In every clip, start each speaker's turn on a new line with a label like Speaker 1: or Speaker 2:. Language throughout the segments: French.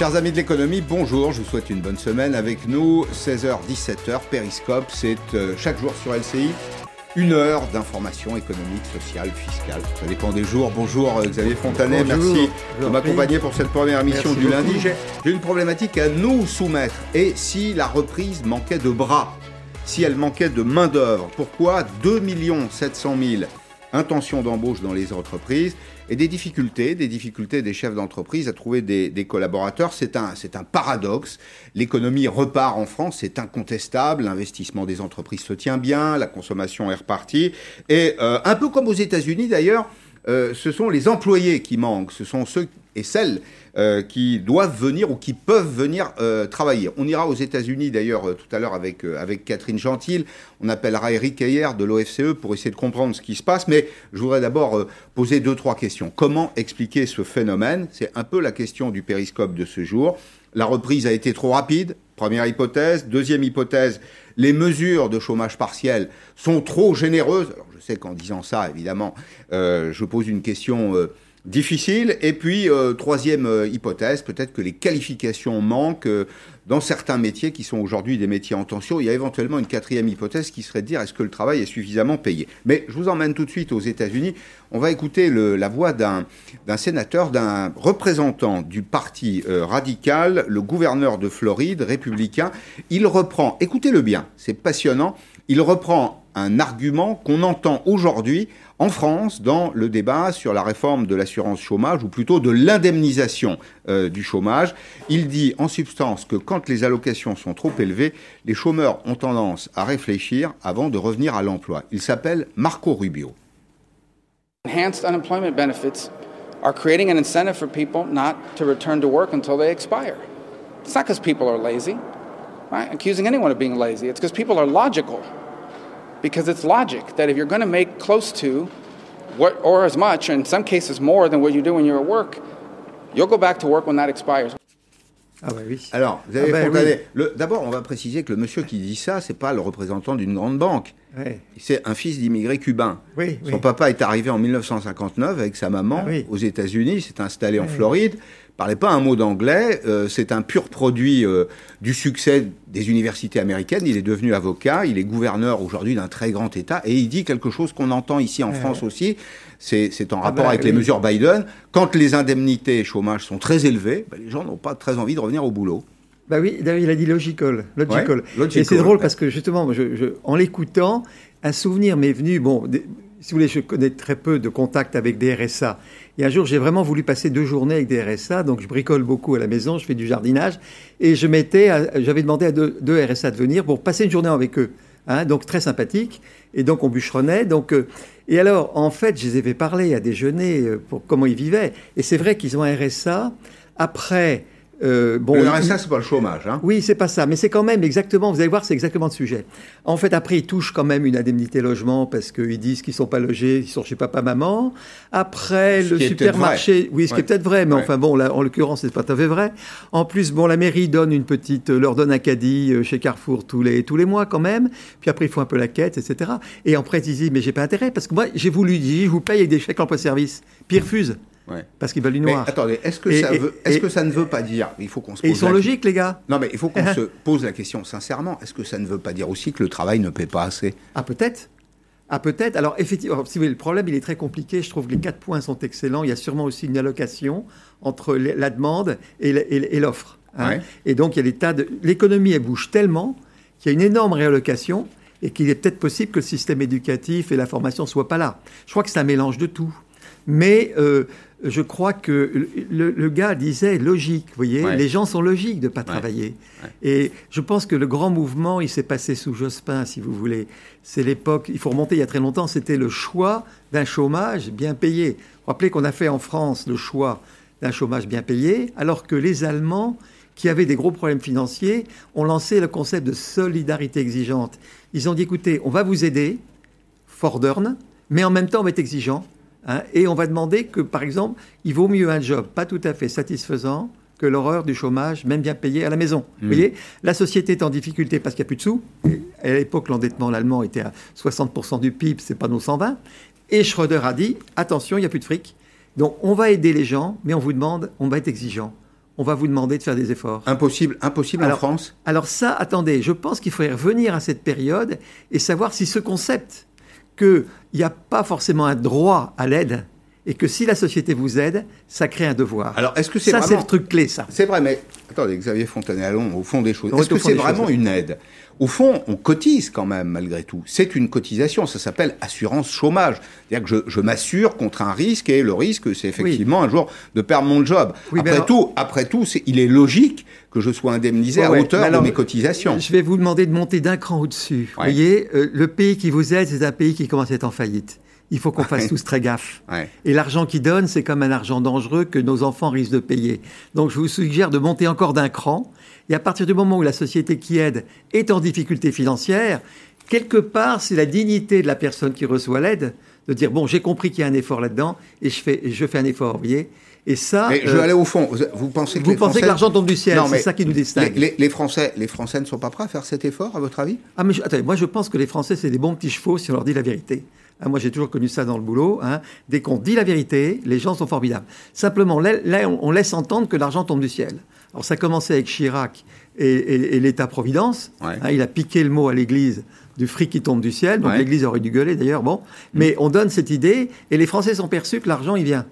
Speaker 1: Chers amis de l'économie, bonjour, je vous souhaite une bonne semaine avec nous, 16h-17h, Périscope, c'est euh, chaque jour sur LCI, une heure d'information économique, sociale, fiscale, ça dépend des jours. Bonjour euh, Xavier Fontanet,
Speaker 2: Bonjour.
Speaker 1: merci de m'accompagner pour cette première émission
Speaker 2: Merci
Speaker 1: du lundi.
Speaker 2: beaucoup.
Speaker 1: J'ai une problématique à nous soumettre, et si la reprise manquait de bras, si elle manquait de main-d'œuvre, pourquoi 2 700 000 intentions d'embauche dans les entreprises et des difficultés, des difficultés des chefs d'entreprise à trouver des, des collaborateurs. C'est un, c'est un paradoxe. L'économie repart en France, c'est incontestable. L'investissement des entreprises se tient bien, la consommation est repartie. Et euh, un peu comme aux États-Unis d'ailleurs, euh, ce sont les employés qui manquent, ce sont ceux et celles euh, qui doivent venir ou qui peuvent venir euh, travailler. On ira aux États-Unis d'ailleurs euh, tout à l'heure avec, Catherine Gentil. On appellera Eric Heyer de l'OFCE pour essayer de comprendre ce qui se passe. Mais je voudrais d'abord poser deux, trois questions. Comment expliquer ce phénomène? C'est un peu la question du périscope de ce jour. La reprise a été trop rapide, première hypothèse. Deuxième hypothèse, les mesures de chômage partiel sont trop généreuses. Alors je sais qu'en disant ça, évidemment, je pose une question difficile. Et puis, euh, troisième euh, hypothèse, peut-être que les qualifications manquent euh, dans certains métiers qui sont aujourd'hui des métiers en tension. Il y a éventuellement une quatrième hypothèse qui serait de dire est-ce que le travail est suffisamment payé? Mais je vous emmène tout de suite aux États-Unis. On va écouter la voix d'un sénateur, d'un représentant du parti radical, le gouverneur de Floride, républicain. Il reprend, écoutez-le bien, c'est passionnant, il reprend un argument qu'on entend aujourd'hui en France dans le débat sur la réforme de l'assurance chômage, ou plutôt de l'indemnisation euh, du chômage. Il dit en substance que quand les allocations sont trop élevées, les chômeurs ont tendance à réfléchir avant de revenir à l'emploi. Il s'appelle Marco Rubio.
Speaker 3: Enhanced unemployment benefits are creating an incentive for people not to return to work until they expire. It's not because people are lazy, right? Accusing anyone of being lazy. It's because people are logical. Because it's logic that if you're going to make close to what, or as much, in some cases more than what you do when you're at work, you'll go back to work when that expires.
Speaker 2: Ah bah oui.
Speaker 1: Alors, vous avez
Speaker 2: Ah
Speaker 1: Fontanet, le- D'abord, on va préciser que le monsieur qui dit ça, c'est pas le représentant d'une grande banque.
Speaker 2: Ouais.
Speaker 1: C'est un fils d'immigrés cubains.
Speaker 2: Oui,
Speaker 1: Son
Speaker 2: oui.
Speaker 1: papa est arrivé en 1959 avec sa maman
Speaker 2: Ah oui.
Speaker 1: aux États-Unis, s'est installé en Floride, parlait pas un mot d'anglais, euh, c'est un pur produit euh, du succès des universités américaines, il est devenu avocat, il est gouverneur aujourd'hui d'un très grand État, et il dit quelque chose qu'on entend ici en France aussi, c'est en
Speaker 2: Ah
Speaker 1: rapport
Speaker 2: bah
Speaker 1: avec les mesures Biden, quand les indemnités chômage sont très élevées, ben, les gens n'ont pas très envie de revenir au boulot.
Speaker 2: Bah oui, il a dit logical. Logical.
Speaker 1: Ouais, logical,
Speaker 2: Et c'est drôle
Speaker 1: ouais.
Speaker 2: parce que justement, moi, je- je- en l'écoutant, un souvenir m'est venu. Bon, si vous voulez, je connais très peu de contacts avec des RSA. Et un jour, j'ai vraiment voulu passer deux journées avec des RSA. Donc, je bricole beaucoup à la maison, je fais du jardinage. Et je m'étais, à- j'avais demandé à deux, RSA de venir pour passer une journée avec eux. Hein, donc, très sympathique. Et donc, on bûcheronnait. Donc, euh, et alors, en fait, je les ai fait parler à déjeuner euh, pour comment ils vivaient. Et c'est vrai qu'ils ont un RSA. Après, euh, bon,
Speaker 1: le RSA, c'est pas le chômage. Hein.
Speaker 2: oui, c'est pas ça, mais c'est quand même exactement, vous allez voir, c'est exactement le sujet. En fait, après, ils touchent quand même une indemnité logement parce qu'ils disent qu'ils sont pas logés, ils sont chez papa-maman. Après,
Speaker 1: Ce
Speaker 2: le supermarché, oui, ce qui est peut-être vrai, mais
Speaker 1: Ouais.
Speaker 2: enfin bon, là, en l'occurrence, c'est pas tout à fait vrai. En plus, bon, la mairie donne une petite, leur donne un caddie euh, chez Carrefour tous les, tous les mois quand même. Puis après, ils font un peu la quête, etc. Et en fait, ils disent, mais j'ai pas intérêt parce que moi, j'ai voulu dire, je vous paye avec des chèques emploi-service. Puis ils refusent
Speaker 1: Ouais.
Speaker 2: parce qu'ils veulent du
Speaker 1: Mais
Speaker 2: noir.
Speaker 1: attendez, est-ce que,
Speaker 2: Et-
Speaker 1: ça
Speaker 2: et-
Speaker 1: veut- est-ce
Speaker 2: et-
Speaker 1: que ça ne veut pas dire, il faut qu'on se
Speaker 2: Et ils
Speaker 1: pose
Speaker 2: sont
Speaker 1: la-
Speaker 2: logiques, les gars.
Speaker 1: Non, mais il faut qu'on se pose la question sincèrement. Est-ce que ça ne veut pas dire aussi que le travail ne paie pas assez?
Speaker 2: Ah peut-être. Ah peut-être. Alors effectivement, si vous voulez, le problème il est très compliqué. Je trouve que les quatre points sont excellents. Il y a sûrement aussi une allocation entre la demande et l'offre. hein.
Speaker 1: Ouais.
Speaker 2: Et donc il y a des tas de l'économie elle bouge tellement qu'il y a une énorme réallocation et qu'il est peut-être possible que le système éducatif et la formation soient pas là. Je crois que c'est un mélange de tout. Mais euh, je crois que le, gars disait logique, vous voyez,
Speaker 1: Ouais.
Speaker 2: les gens sont logiques de pas travailler. Et je pense que le grand mouvement, il s'est passé sous Jospin, si vous voulez. C'est l'époque, il faut remonter il y a très longtemps, c'était le choix d'un chômage bien payé. Vous vous rappelez qu'on a fait en France le choix d'un chômage bien payé, alors que les Allemands, qui avaient des gros problèmes financiers, ont lancé le concept de solidarité exigeante. Ils ont dit, écoutez, on va vous aider, fordern, mais en même temps, on va être exigeant. Hein, et on va demander que, par exemple, il vaut mieux un job pas tout à fait satisfaisant que l'horreur du chômage, même bien payé à la maison. Vous voyez, la société est en difficulté parce qu'il n'y a plus de sous. Et à l'époque, l'endettement allemand était à 60% du PIB, c'est pas nos 120. Et Schröder a dit, attention, il n'y a plus de fric. Donc, on va aider les gens, mais on vous demande, on va être exigeant. on va vous demander de faire des efforts.
Speaker 1: Impossible, impossible en France?
Speaker 2: Alors ça, attendez, je pense qu'il faudrait revenir à cette période et savoir si ce concept qu'il n'y a pas forcément un droit à l'aide, et que si la société vous aide, ça crée un devoir.
Speaker 1: Alors, est-ce que c'est
Speaker 2: ça, c'est le truc clé, ça.
Speaker 1: C'est vrai, mais attendez, Xavier Fontaine-Allon, au fond des choses, est-ce que c'est vraiment une aide? Au fond, on cotise quand même, malgré tout. C'est une cotisation, ça s'appelle assurance chômage. C'est-à-dire que je, je m'assure contre un risque, et le risque, c'est effectivement un jour de perdre mon job. après, tout, après tout, il est logique que je sois indemnisé à hauteur de mes cotisations.
Speaker 2: Je vais vous demander de monter d'un cran au-dessus. Vous voyez, euh, le pays qui vous aide, c'est un pays qui commence à être en faillite il faut qu'on fasse tous très gaffe. Et l'argent qui donne, c'est comme un argent dangereux que nos enfants risquent de payer. Donc je vous suggère de monter encore d'un cran. Et à partir du moment où la société qui aide est en difficulté financière, quelque part, c'est la dignité de la personne qui reçoit l'aide de dire bon, j'ai compris qu'il y a un effort là-dedans et je fais, je fais un effort, vous voyez. Et ça.
Speaker 1: Mais je vais euh, aller au fond. Vous pensez que
Speaker 2: vous pensez que l'argent tombe du ciel C'est ça qui nous distingue.
Speaker 1: Les, Français, les Français ne sont pas prêts à faire cet effort, à votre avis?
Speaker 2: Ah mais attendez, moi je pense que les Français c'est des bons petits chevaux si on leur dit la vérité. Ah, moi, j'ai toujours connu ça dans le boulot. Hein. Dès qu'on dit la vérité, les gens sont formidables. Simplement, là, on laisse entendre que l'argent tombe du ciel. Alors, ça a commencé avec Chirac et, l'État-providence. Hein, il a piqué le mot à l'Église du fric qui tombe du ciel. Donc, l'Église aurait dû gueuler, d'ailleurs. Bon. Mais on donne cette idée et les Français sont perçus que l'argent, il vient.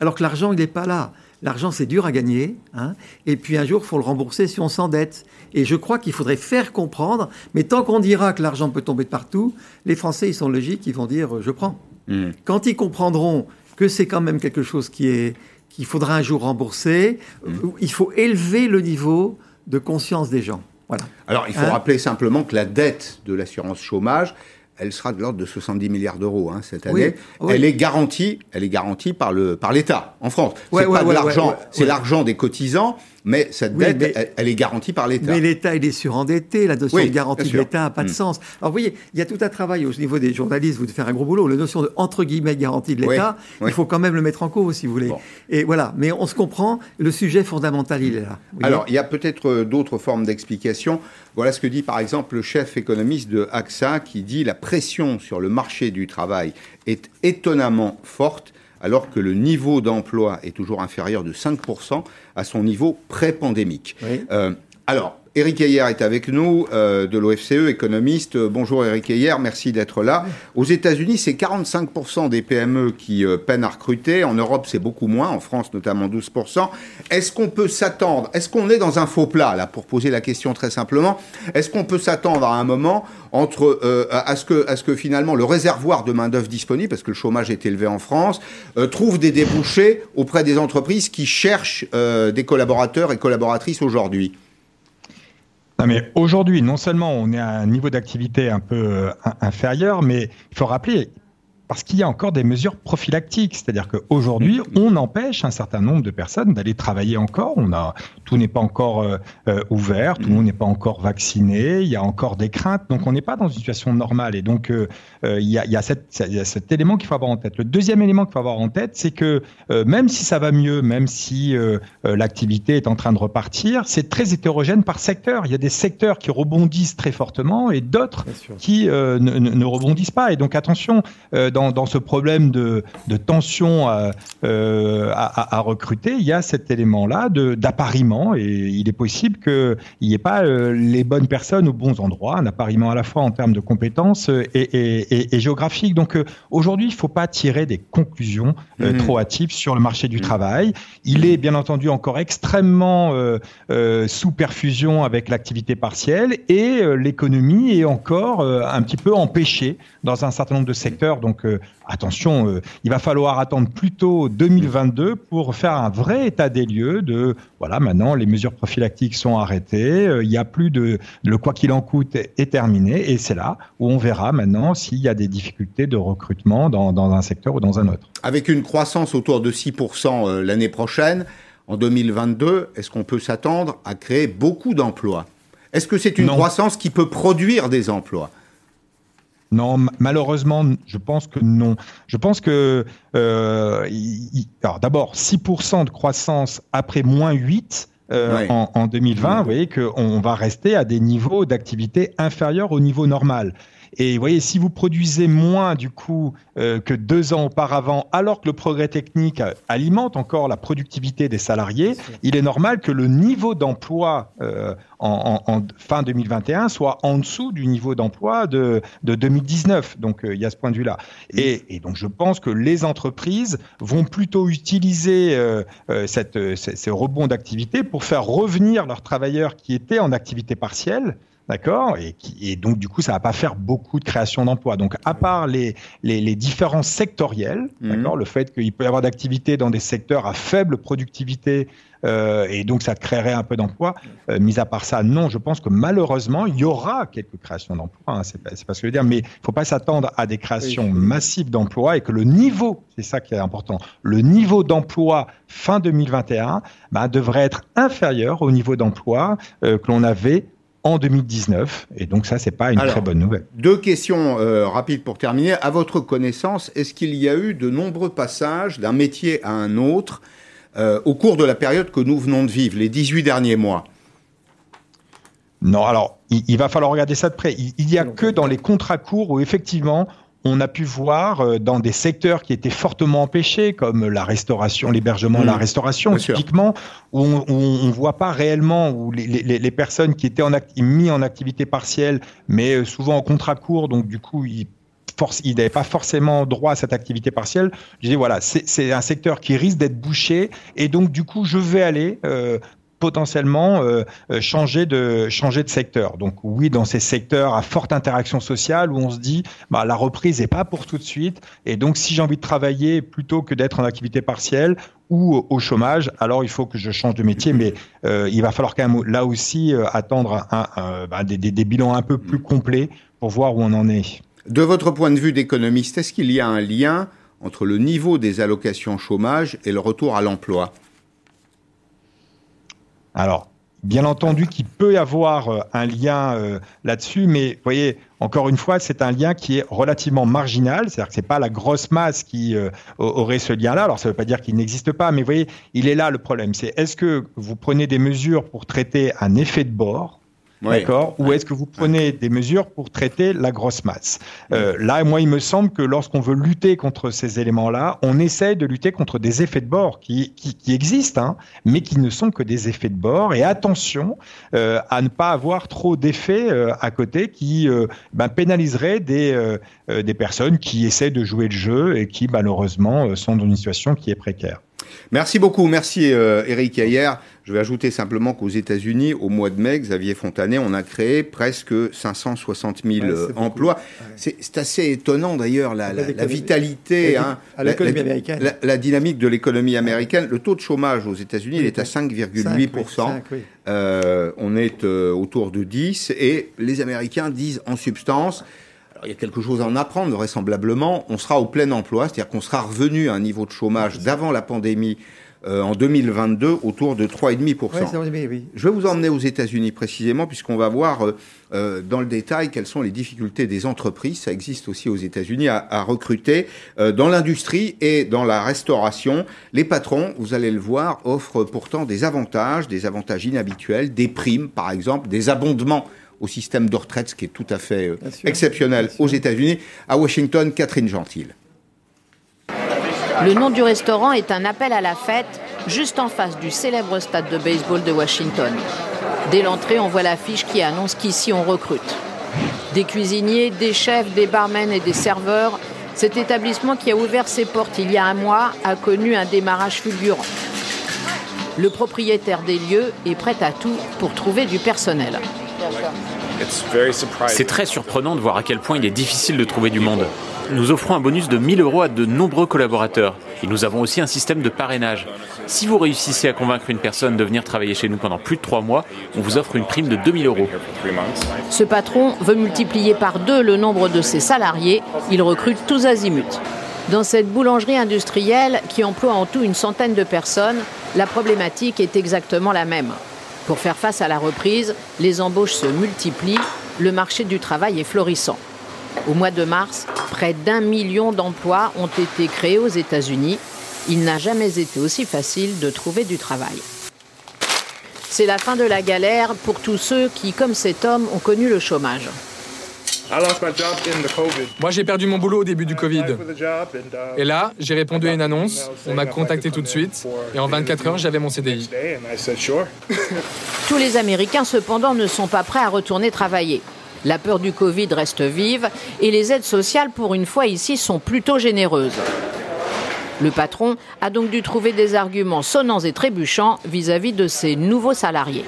Speaker 2: Alors que l'argent, il n'est pas là. L'argent, c'est dur à gagner. Hein, et puis un jour, il faut le rembourser si on s'endette. Et je crois qu'il faudrait faire comprendre. Mais tant qu'on dira que l'argent peut tomber de partout, les Français, ils sont logiques, ils vont dire euh, je prends. Mmh. Quand ils comprendront que c'est quand même quelque chose qui est qu'il faudra un jour rembourser, mmh. il faut élever le niveau de conscience des gens. Voilà.
Speaker 1: Alors, il faut hein rappeler simplement que la dette de l'assurance chômage, elle sera de l'ordre de 70 milliards d'euros hein, cette année. Elle est garantie, elle est garantie par le par l'État en France. c'est pas de l'argent, c'est l'argent des cotisants mais cette dette, elle, est garantie par l'État.
Speaker 2: Mais l'État, il est surendetté. La notion de garantie de l'État n'a pas de mm. sens. Alors, vous voyez, il y a tout un travail au niveau des journalistes, vous de faire un gros boulot. La notion de, entre guillemets, garantie de l'État, il faut quand même le mettre en cause, si vous voulez. Et voilà. Mais on se comprend, le sujet fondamental, il est là.
Speaker 1: Alors, il y a peut-être euh, d'autres formes d'explication. Voilà ce que dit, par exemple, le chef économiste de AXA, qui dit la pression sur le marché du travail est étonnamment forte alors que le niveau d'emploi est toujours inférieur de 5% à son niveau pré-pandémique. Euh, alors, Éric Ayer est avec nous, euh, de l'OFCE, économiste. Bonjour Éric Ayer, merci d'être là. Aux États-Unis, c'est 45% des PME qui euh, peinent à recruter. En Europe, c'est beaucoup moins, en France notamment 12%. Est-ce qu'on peut s'attendre, est-ce qu'on est dans un faux plat, là, pour poser la question très simplement Est-ce qu'on peut s'attendre à un moment entre, euh, à, ce que, à ce que finalement le réservoir de main-d'œuvre disponible, parce que le chômage est élevé en France, trouve des débouchés auprès des entreprises qui cherchent des collaborateurs et collaboratrices aujourd'hui?
Speaker 4: Mais aujourd'hui, non seulement on est à un niveau d'activité un peu euh, inférieur, mais il faut rappeler, parce qu'il y a encore des mesures prophylactiques, c'est-à-dire qu'aujourd'hui, on empêche un certain nombre de personnes d'aller travailler encore. On a, tout n'est pas encore euh, euh, ouvert, tout le monde n'est pas encore vacciné, il y a encore des craintes, donc on n'est pas dans une situation normale. Et donc, euh, il, y a, il, y a cette, il y a cet élément qu'il faut avoir en tête. Le deuxième élément qu'il faut avoir en tête, c'est que même si ça va mieux, même si l'activité est en train de repartir, c'est très hétérogène par secteur. Il y a des secteurs qui rebondissent très fortement et d'autres qui ne, ne, rebondissent pas. Et donc, attention, dans dans, ce problème de, tension euh, à, recruter, il y a cet élément-là d'appariement et il est possible qu'il n'y ait pas euh, les bonnes personnes aux bons endroits, un appariement à la fois en termes de compétences et, géographiques. Donc euh, aujourd'hui, il ne faut pas tirer des conclusions mmh. trop hâtives sur le marché du mmh. travail. Il est bien entendu encore extrêmement sous perfusion avec l'activité partielle et l'économie est encore un petit peu empêchée dans un certain nombre de secteurs. Donc attention, euh, il va falloir attendre plutôt 2022 pour faire un vrai état des lieux de, voilà, maintenant les mesures prophylactiques sont arrêtées, euh, il n'y a plus de, le quoi qu'il en coûte est, terminé, et c'est là où on verra maintenant s'il y a des difficultés de recrutement dans, un secteur ou dans un autre.
Speaker 1: Avec une croissance autour de 6% euh, l'année prochaine, en 2022, est-ce qu'on peut s'attendre à créer beaucoup d'emplois? Est-ce que c'est une croissance qui peut produire des emplois?
Speaker 4: Non, malheureusement, je pense que non. Je pense que, euh, alors d'abord, 6% de croissance après moins 8, euh, en, en, 2020, vous voyez qu'on va rester à des niveaux d'activité inférieurs au niveau normal. Et vous voyez, si vous produisez moins du coup euh, que deux ans auparavant, alors que le progrès technique alimente encore la productivité des salariés, il est normal que le niveau d'emploi euh, en, fin 2021 soit en dessous du niveau d'emploi de, 2019. Donc euh, il y a ce point de vue-là. Et, donc je pense que les entreprises vont plutôt utiliser cette, ces rebonds d'activité pour faire revenir leurs travailleurs qui étaient en activité partielle D'accord? Et, et, donc, du coup, ça va pas faire beaucoup de création d'emplois. Donc, à part les, les, les différences sectorielles, mhm. d'accord, le fait qu'il peut y avoir d'activités dans des secteurs à faible productivité euh, et donc ça créerait un peu d'emplois. Euh, mis à part ça, non, je pense que malheureusement, il y aura quelques créations d'emplois. Hein, c'est pas, pas, ce que je veux dire, mais il faut pas s'attendre à des créations massives d'emplois et que le niveau, c'est ça qui est important, le niveau d'emploi fin 2021 bah, devrait être inférieur au niveau d'emploi euh, que l'on avait en 2019. Et donc ça, c'est pas une très bonne nouvelle.
Speaker 1: Deux questions euh, rapides pour terminer. À votre connaissance, est-ce qu'il y a eu de nombreux passages d'un métier à un autre euh, au cours de la période que nous venons de vivre, les 18 derniers mois?
Speaker 4: Non, alors il, va falloir regarder ça de près. Il n'y a que dans les contrats courts où effectivement on a pu voir euh, dans des secteurs qui étaient fortement empêchés, comme la restauration, l'hébergement, la mmh. restauration, typiquement, où on ne voit pas réellement, où les, personnes qui étaient en mis en activité partielle, mais euh, souvent en contrat court, donc du coup, ils il n'avait pas forcément droit à cette activité partielle. Je dis voilà, c'est un secteur qui risque d'être bouché et donc du coup je vais aller euh, potentiellement euh, euh, changer de changer de secteur. Donc oui, dans ces secteurs à forte interaction sociale où on se dit bah, la reprise n'est pas pour tout de suite et donc si j'ai envie de travailler plutôt que d'être en activité partielle ou au chômage, alors il faut que je change de métier. Mais euh, il va falloir quand même là aussi attendre un, bah, des, des bilans un peu plus complets pour voir où on en est.
Speaker 1: De votre point de vue d'économiste, est-ce qu'il y a un lien entre le niveau des allocations chômage et le retour à l'emploi?
Speaker 4: Alors, bien entendu qu'il peut y avoir euh, un lien euh, là-dessus, mais vous voyez, encore une fois, c'est un lien qui est relativement marginal, c'est-à-dire que c'est pas la grosse masse qui euh, aurait ce lien-là. Alors, ça ne veut pas dire qu'il n'existe pas, mais vous voyez, il est là le problème. C'est est-ce que vous prenez des mesures pour traiter un effet de bord D'accord. Ou est-ce que vous prenez des mesures pour traiter la grosse masse euh, Là, moi, il me semble que lorsqu'on veut lutter contre ces éléments-là, on essaie de lutter contre des effets de bord qui, qui, existent, hein, mais qui ne sont que des effets de bord. Et attention euh, à ne pas avoir trop d'effets euh, à côté qui ben, pénaliseraient des, des personnes qui essaient de jouer le jeu et qui, malheureusement, sont dans une situation qui est précaire.
Speaker 1: Merci beaucoup, merci Eric Ayer. Je vais ajouter simplement qu'aux États-Unis, au mois de mai, Xavier Fontanet, on a créé presque 560 000 emplois. C'est assez étonnant d'ailleurs la, vitalité, hein, la, dynamique de l'économie américaine. Le taux de chômage aux États-Unis, il est à 5,8%. Euh, on est euh, autour de 10% et les Américains disent en substance il y a quelque chose à en apprendre, vraisemblablement. On sera au plein emploi, c'est-à-dire qu'on sera revenu à un niveau de chômage d'avant la pandémie euh, en 2022 autour de 3,5%. Je vais vous emmener aux États-Unis précisément, puisqu'on va voir euh, euh, dans le détail quelles sont les difficultés des entreprises, ça existe aussi aux États-Unis, à, à, recruter dans l'industrie et dans la restauration. Les patrons, vous allez le voir, offrent pourtant des avantages, des avantages inhabituels, des primes par exemple, des abondements au système de retraite, ce qui est tout à fait exceptionnel aux États-Unis. À Washington, Catherine Gentil.
Speaker 5: Le nom du restaurant est un appel à la fête, juste en face du célèbre stade de baseball de Washington. Dès l'entrée, on voit l'affiche qui annonce qu'ici on recrute. Des cuisiniers, des chefs, des barmen et des serveurs, cet établissement qui a ouvert ses portes il y a un mois a connu un démarrage fulgurant. Le propriétaire des lieux est prêt à tout pour trouver du personnel.
Speaker 6: C'est très surprenant de voir à quel point il est difficile de trouver du monde. Nous offrons un bonus de 1000 euros à de nombreux collaborateurs. Et nous avons aussi un système de parrainage. Si vous réussissez à convaincre une personne de venir travailler chez nous pendant plus de trois mois, on vous offre une prime de 2000 euros.
Speaker 5: Ce patron veut multiplier par deux le nombre de ses salariés. Il recrute tous azimuts. Dans cette boulangerie industrielle qui emploie en tout une centaine de personnes, la problématique est exactement la même. Pour faire face à la reprise, les embauches se multiplient, le marché du travail est florissant. Au mois de mars, près d'un million d'emplois ont été créés aux États-Unis. Il n'a jamais été aussi facile de trouver du travail. C'est la fin de la galère pour tous ceux qui, comme cet homme, ont connu le chômage.
Speaker 7: Moi, j'ai perdu mon boulot au début du Covid. Et là, j'ai répondu à une annonce, on m'a contacté tout de suite, et en 24 heures, j'avais mon CDI.
Speaker 5: Tous les Américains, cependant, ne sont pas prêts à retourner travailler. La peur du Covid reste vive et les aides sociales, pour une fois ici, sont plutôt généreuses. Le patron a donc dû trouver des arguments sonnants et trébuchants vis-à-vis de ses nouveaux salariés.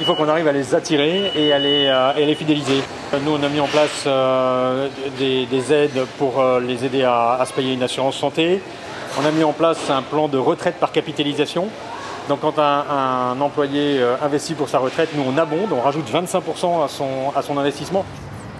Speaker 8: Il faut qu'on arrive à les attirer et à les, euh, fidéliser. Nous, on a mis en place euh, des, des, aides pour euh, les aider à, se payer une assurance santé. On a mis en place un plan de retraite par capitalisation. Donc quand un, employé investit pour sa retraite, nous, on abonde, on rajoute 25% à son, à son investissement.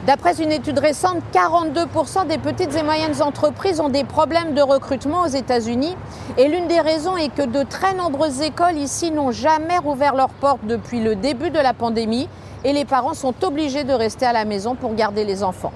Speaker 5: D'après une étude récente, 42% des petites et moyennes entreprises ont des problèmes de recrutement aux États-Unis. Et l'une des raisons est que de très nombreuses écoles ici n'ont jamais rouvert leurs portes depuis le début de la pandémie et les parents sont obligés de rester à la maison pour garder les enfants.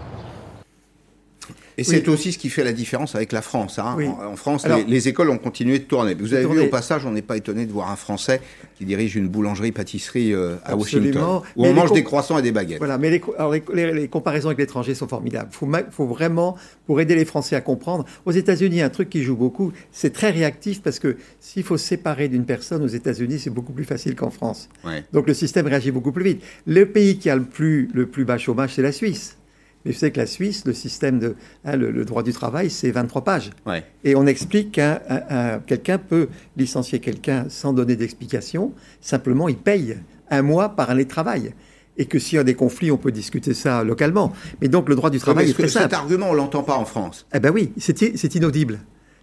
Speaker 1: Et oui. c'est aussi ce qui fait la différence avec la France. Hein. Oui. En, en, France, Alors, les, les, écoles ont continué de tourner. Vous avez tourner. vu au passage, on n'est pas étonné de voir un Français qui dirige une boulangerie-pâtisserie euh, à
Speaker 2: Absolument.
Speaker 1: Washington, où mais on mange des croissants et des baguettes.
Speaker 2: Voilà, mais les, alors les, les comparaisons avec l'étranger sont formidables. Il faut, faut, vraiment, pour aider les Français à comprendre, aux États-Unis, un truc qui joue beaucoup, c'est très réactif parce que s'il faut se séparer d'une personne aux États-Unis, c'est beaucoup plus facile qu'en France.
Speaker 1: Ouais.
Speaker 2: Donc le système réagit beaucoup plus vite. Le pays qui a le plus, le plus bas chômage, c'est la Suisse. Mais vous savez que la Suisse, le système de hein, le, le, droit du travail, c'est 23 pages.
Speaker 1: Ouais.
Speaker 2: Et on explique qu'un quelqu'un peut licencier quelqu'un sans donner d'explication. Simplement, il paye un mois par année de travail. Et que s'il y a des conflits, on peut discuter ça localement. Mais donc, le droit du travail
Speaker 1: est,
Speaker 2: est très
Speaker 1: que
Speaker 2: simple.
Speaker 1: Cet argument, on l'entend pas en France.
Speaker 2: Eh ben oui, c'est inaudible.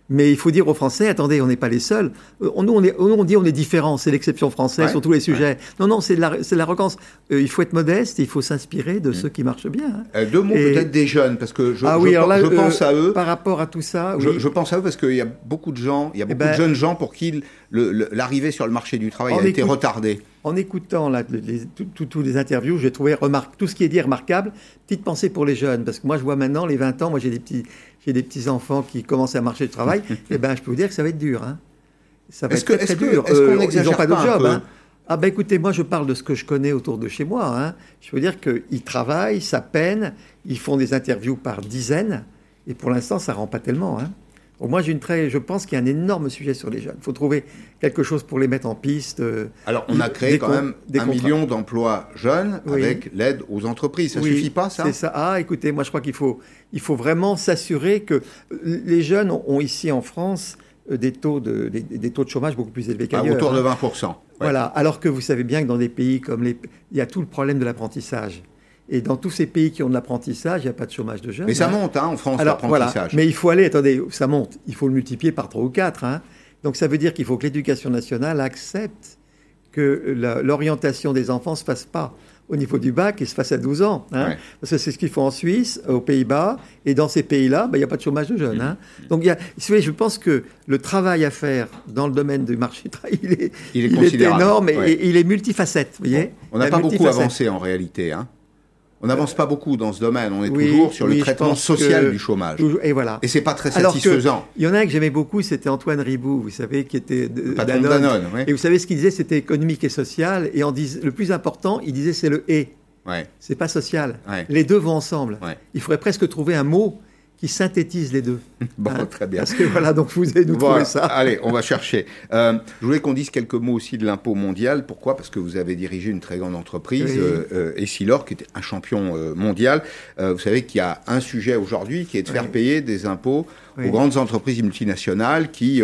Speaker 2: Mais il faut dire aux Français, attendez, on n'est pas les seuls. Euh, nous, on, est, on dit on est différent, c'est l'exception française ouais, sur tous les sujets. Non, non, c'est de l'arrogance. Euh, il faut être modeste, il faut s'inspirer de mmh. ceux qui marchent bien. Hein.
Speaker 1: Euh, deux mots Et... peut-être des jeunes, parce que je,
Speaker 2: ah, oui,
Speaker 1: je,
Speaker 2: là,
Speaker 1: je pense à eux.
Speaker 2: Par rapport à tout ça,
Speaker 1: je,
Speaker 2: oui.
Speaker 1: je pense à eux parce qu'il y a beaucoup de gens, il y a beaucoup ben, de jeunes gens pour qui l'arrivée sur le marché du travail a
Speaker 2: écoute,
Speaker 1: été retardée.
Speaker 2: En écoutant tous les interviews, j'ai trouvé remarque, tout ce qui est dit remarquable. Petite pensée pour les jeunes, parce que moi je vois maintenant les 20 ans, moi j'ai des petits j'ai des petits enfants qui commencent à marcher du travail, eh ben je peux vous dire que ça va être dur. Hein. Ça va être
Speaker 1: que,
Speaker 2: très, très
Speaker 1: que,
Speaker 2: dur.
Speaker 1: Euh,
Speaker 2: ils n'ont pas de job. Hein. Ah ben écoutez, moi je parle de ce que je connais autour de chez moi. Hein. Je veux dire qu'ils travaillent, ça peine, ils font des interviews par dizaines, et pour l'instant ça rend pas tellement. Hein. Moi, j'ai une très, je pense qu'il y a un énorme sujet sur les jeunes. Il faut trouver quelque chose pour les mettre en piste. Euh,
Speaker 1: Alors, on a créé quand même un million d'emplois jeunes oui. avec l'aide aux entreprises. Ça
Speaker 2: oui,
Speaker 1: suffit pas, ça?
Speaker 2: C'est ça. Ah, écoutez, moi, je crois qu'il faut, il faut vraiment s'assurer que les jeunes ont ici en France euh, des taux de, des, des taux de chômage beaucoup plus élevés qu'ailleurs.
Speaker 1: Ah, autour de
Speaker 2: hein.
Speaker 1: 20%. Ouais.
Speaker 2: Voilà. Alors que vous savez bien que dans des pays comme les, il y a tout le problème de l'apprentissage. Et dans tous ces pays qui ont de l'apprentissage, il n'y a pas de chômage de jeunes.
Speaker 1: Mais ça hein. monte hein, en France, l'apprentissage.
Speaker 2: Voilà. Mais il faut aller, attendez, ça monte. Il faut le multiplier par 3 ou 4. Hein. Donc ça veut dire qu'il faut que l'éducation nationale accepte que l'orientation des enfants ne se fasse pas au niveau du bac et se fasse à 12 ans. Hein.
Speaker 1: Ouais.
Speaker 2: Parce que c'est ce qu'ils font en Suisse, aux Pays-Bas, et dans ces pays-là, ben, il n'y a pas de chômage de jeunes. Hein. Donc il y a, je pense que le travail à faire dans le domaine du marché du travail, il est,
Speaker 1: il est,
Speaker 2: il est énorme et,
Speaker 1: ouais.
Speaker 2: et, il est multifacette. Vous voyez
Speaker 1: On n'a pas beaucoup avancé en réalité. Hein. On n'avance pas beaucoup dans ce domaine. On est
Speaker 2: oui,
Speaker 1: toujours sur
Speaker 2: oui,
Speaker 1: le traitement social
Speaker 2: que...
Speaker 1: du chômage.
Speaker 2: Et voilà.
Speaker 1: Et c'est pas très satisfaisant.
Speaker 2: Il y en a un que j'aimais beaucoup, c'était Antoine Ribou, vous savez, qui était
Speaker 1: patron Danone. Danone ouais.
Speaker 2: Et vous savez ce qu'il disait, c'était économique et social. Et en dis... le plus important, il disait c'est le et.
Speaker 1: Ouais.
Speaker 2: C'est pas social.
Speaker 1: Ouais.
Speaker 2: Les deux vont ensemble.
Speaker 1: Ouais.
Speaker 2: Il faudrait presque trouver un mot qui synthétise les deux.
Speaker 1: bon, hein très bien.
Speaker 2: Parce que voilà, donc vous allez nous
Speaker 1: voilà.
Speaker 2: trouver ça.
Speaker 1: Allez, on va chercher. Euh, je voulais qu'on dise quelques mots aussi de l'impôt mondial. Pourquoi? Parce que vous avez dirigé une très grande entreprise,
Speaker 2: oui.
Speaker 1: euh, euh, Essilor, qui était un champion euh, mondial. Vous savez qu'il y a un sujet aujourd'hui qui est de faire
Speaker 2: oui.
Speaker 1: payer des impôts oui. aux grandes entreprises multinationales qui,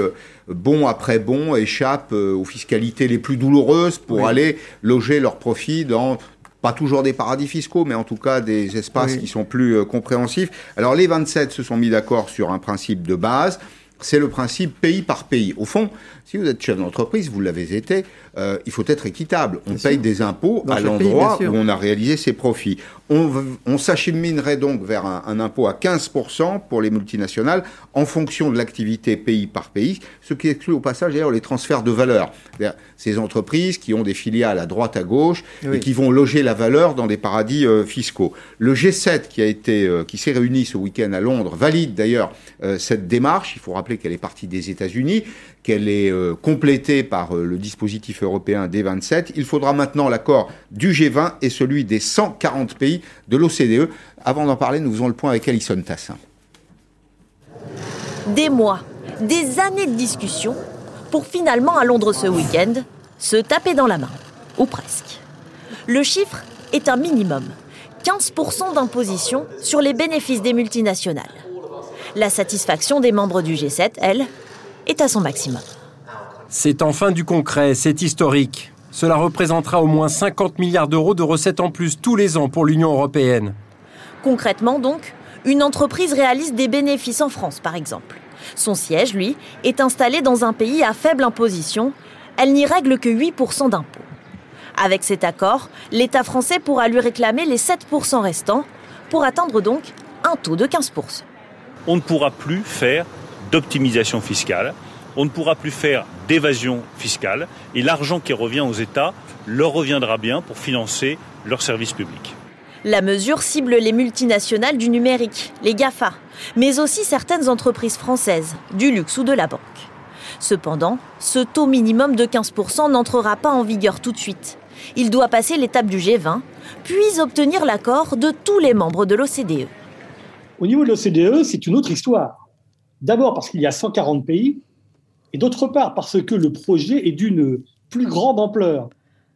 Speaker 1: bon après bon, échappent aux fiscalités les plus douloureuses pour aller loger leurs profits dans pas toujours des paradis fiscaux, mais en tout cas des espaces oui. qui sont plus euh, compréhensifs. Alors les 27 se sont mis d'accord sur un principe de base, c'est le principe pays par pays. Au fond, si vous êtes chef d'entreprise, vous l'avez été, euh, il faut être équitable. On bien paye sûr. des impôts Dans à l'endroit où on a réalisé ses profits. On, on s'acheminerait donc vers un, un, impôt à 15% pour les multinationales en fonction de l'activité pays par pays, ce qui exclut au passage d'ailleurs les transferts de valeur. Ces entreprises qui ont des filiales à droite à gauche oui. et qui vont loger la valeur dans des paradis euh, fiscaux. Le G7 qui a été, euh, qui s'est réuni ce week-end à Londres valide d'ailleurs euh, cette démarche. Il faut rappeler rappeler qu'elle est partie des États-Unis, qu'elle est euh, complétée par euh, le dispositif européen des 27. Il faudra maintenant l'accord du G20 et celui des 140 pays de l'OCDE. Avant d'en parler, nous faisons le point avec Alison Tassin.
Speaker 9: Des mois, des années de discussion pour finalement à Londres ce week-end se taper dans la main, ou presque. Le chiffre est un minimum, 15% d'imposition sur les bénéfices des multinationales. La satisfaction des membres du G7, elle, est à son maximum.
Speaker 10: C'est enfin du concret, c'est historique. Cela représentera au moins 50 milliards d'euros de recettes en plus tous les ans pour l'Union européenne.
Speaker 9: Concrètement donc, une entreprise réalise des bénéfices en France par exemple. Son siège, lui, est installé dans un pays à faible imposition. Elle n'y règle que 8% d'impôts. Avec cet accord, l'État français pourra lui réclamer les 7% restants pour atteindre donc un taux de 15%.
Speaker 11: On ne pourra plus faire d'optimisation fiscale, on ne pourra plus faire d'évasion fiscale et l'argent qui revient aux États leur reviendra bien pour financer leurs services publics.
Speaker 9: La mesure cible les multinationales du numérique, les GAFA, mais aussi certaines entreprises françaises, du luxe ou de la banque. Cependant, ce taux minimum de 15% n'entrera pas en vigueur tout de suite. Il doit passer l'étape du G20, puis obtenir l'accord de tous les membres de l'OCDE.
Speaker 12: Au niveau de l'OCDE, c'est une autre histoire. D'abord parce qu'il y a 140 pays, et d'autre part parce que le projet est d'une plus grande ampleur.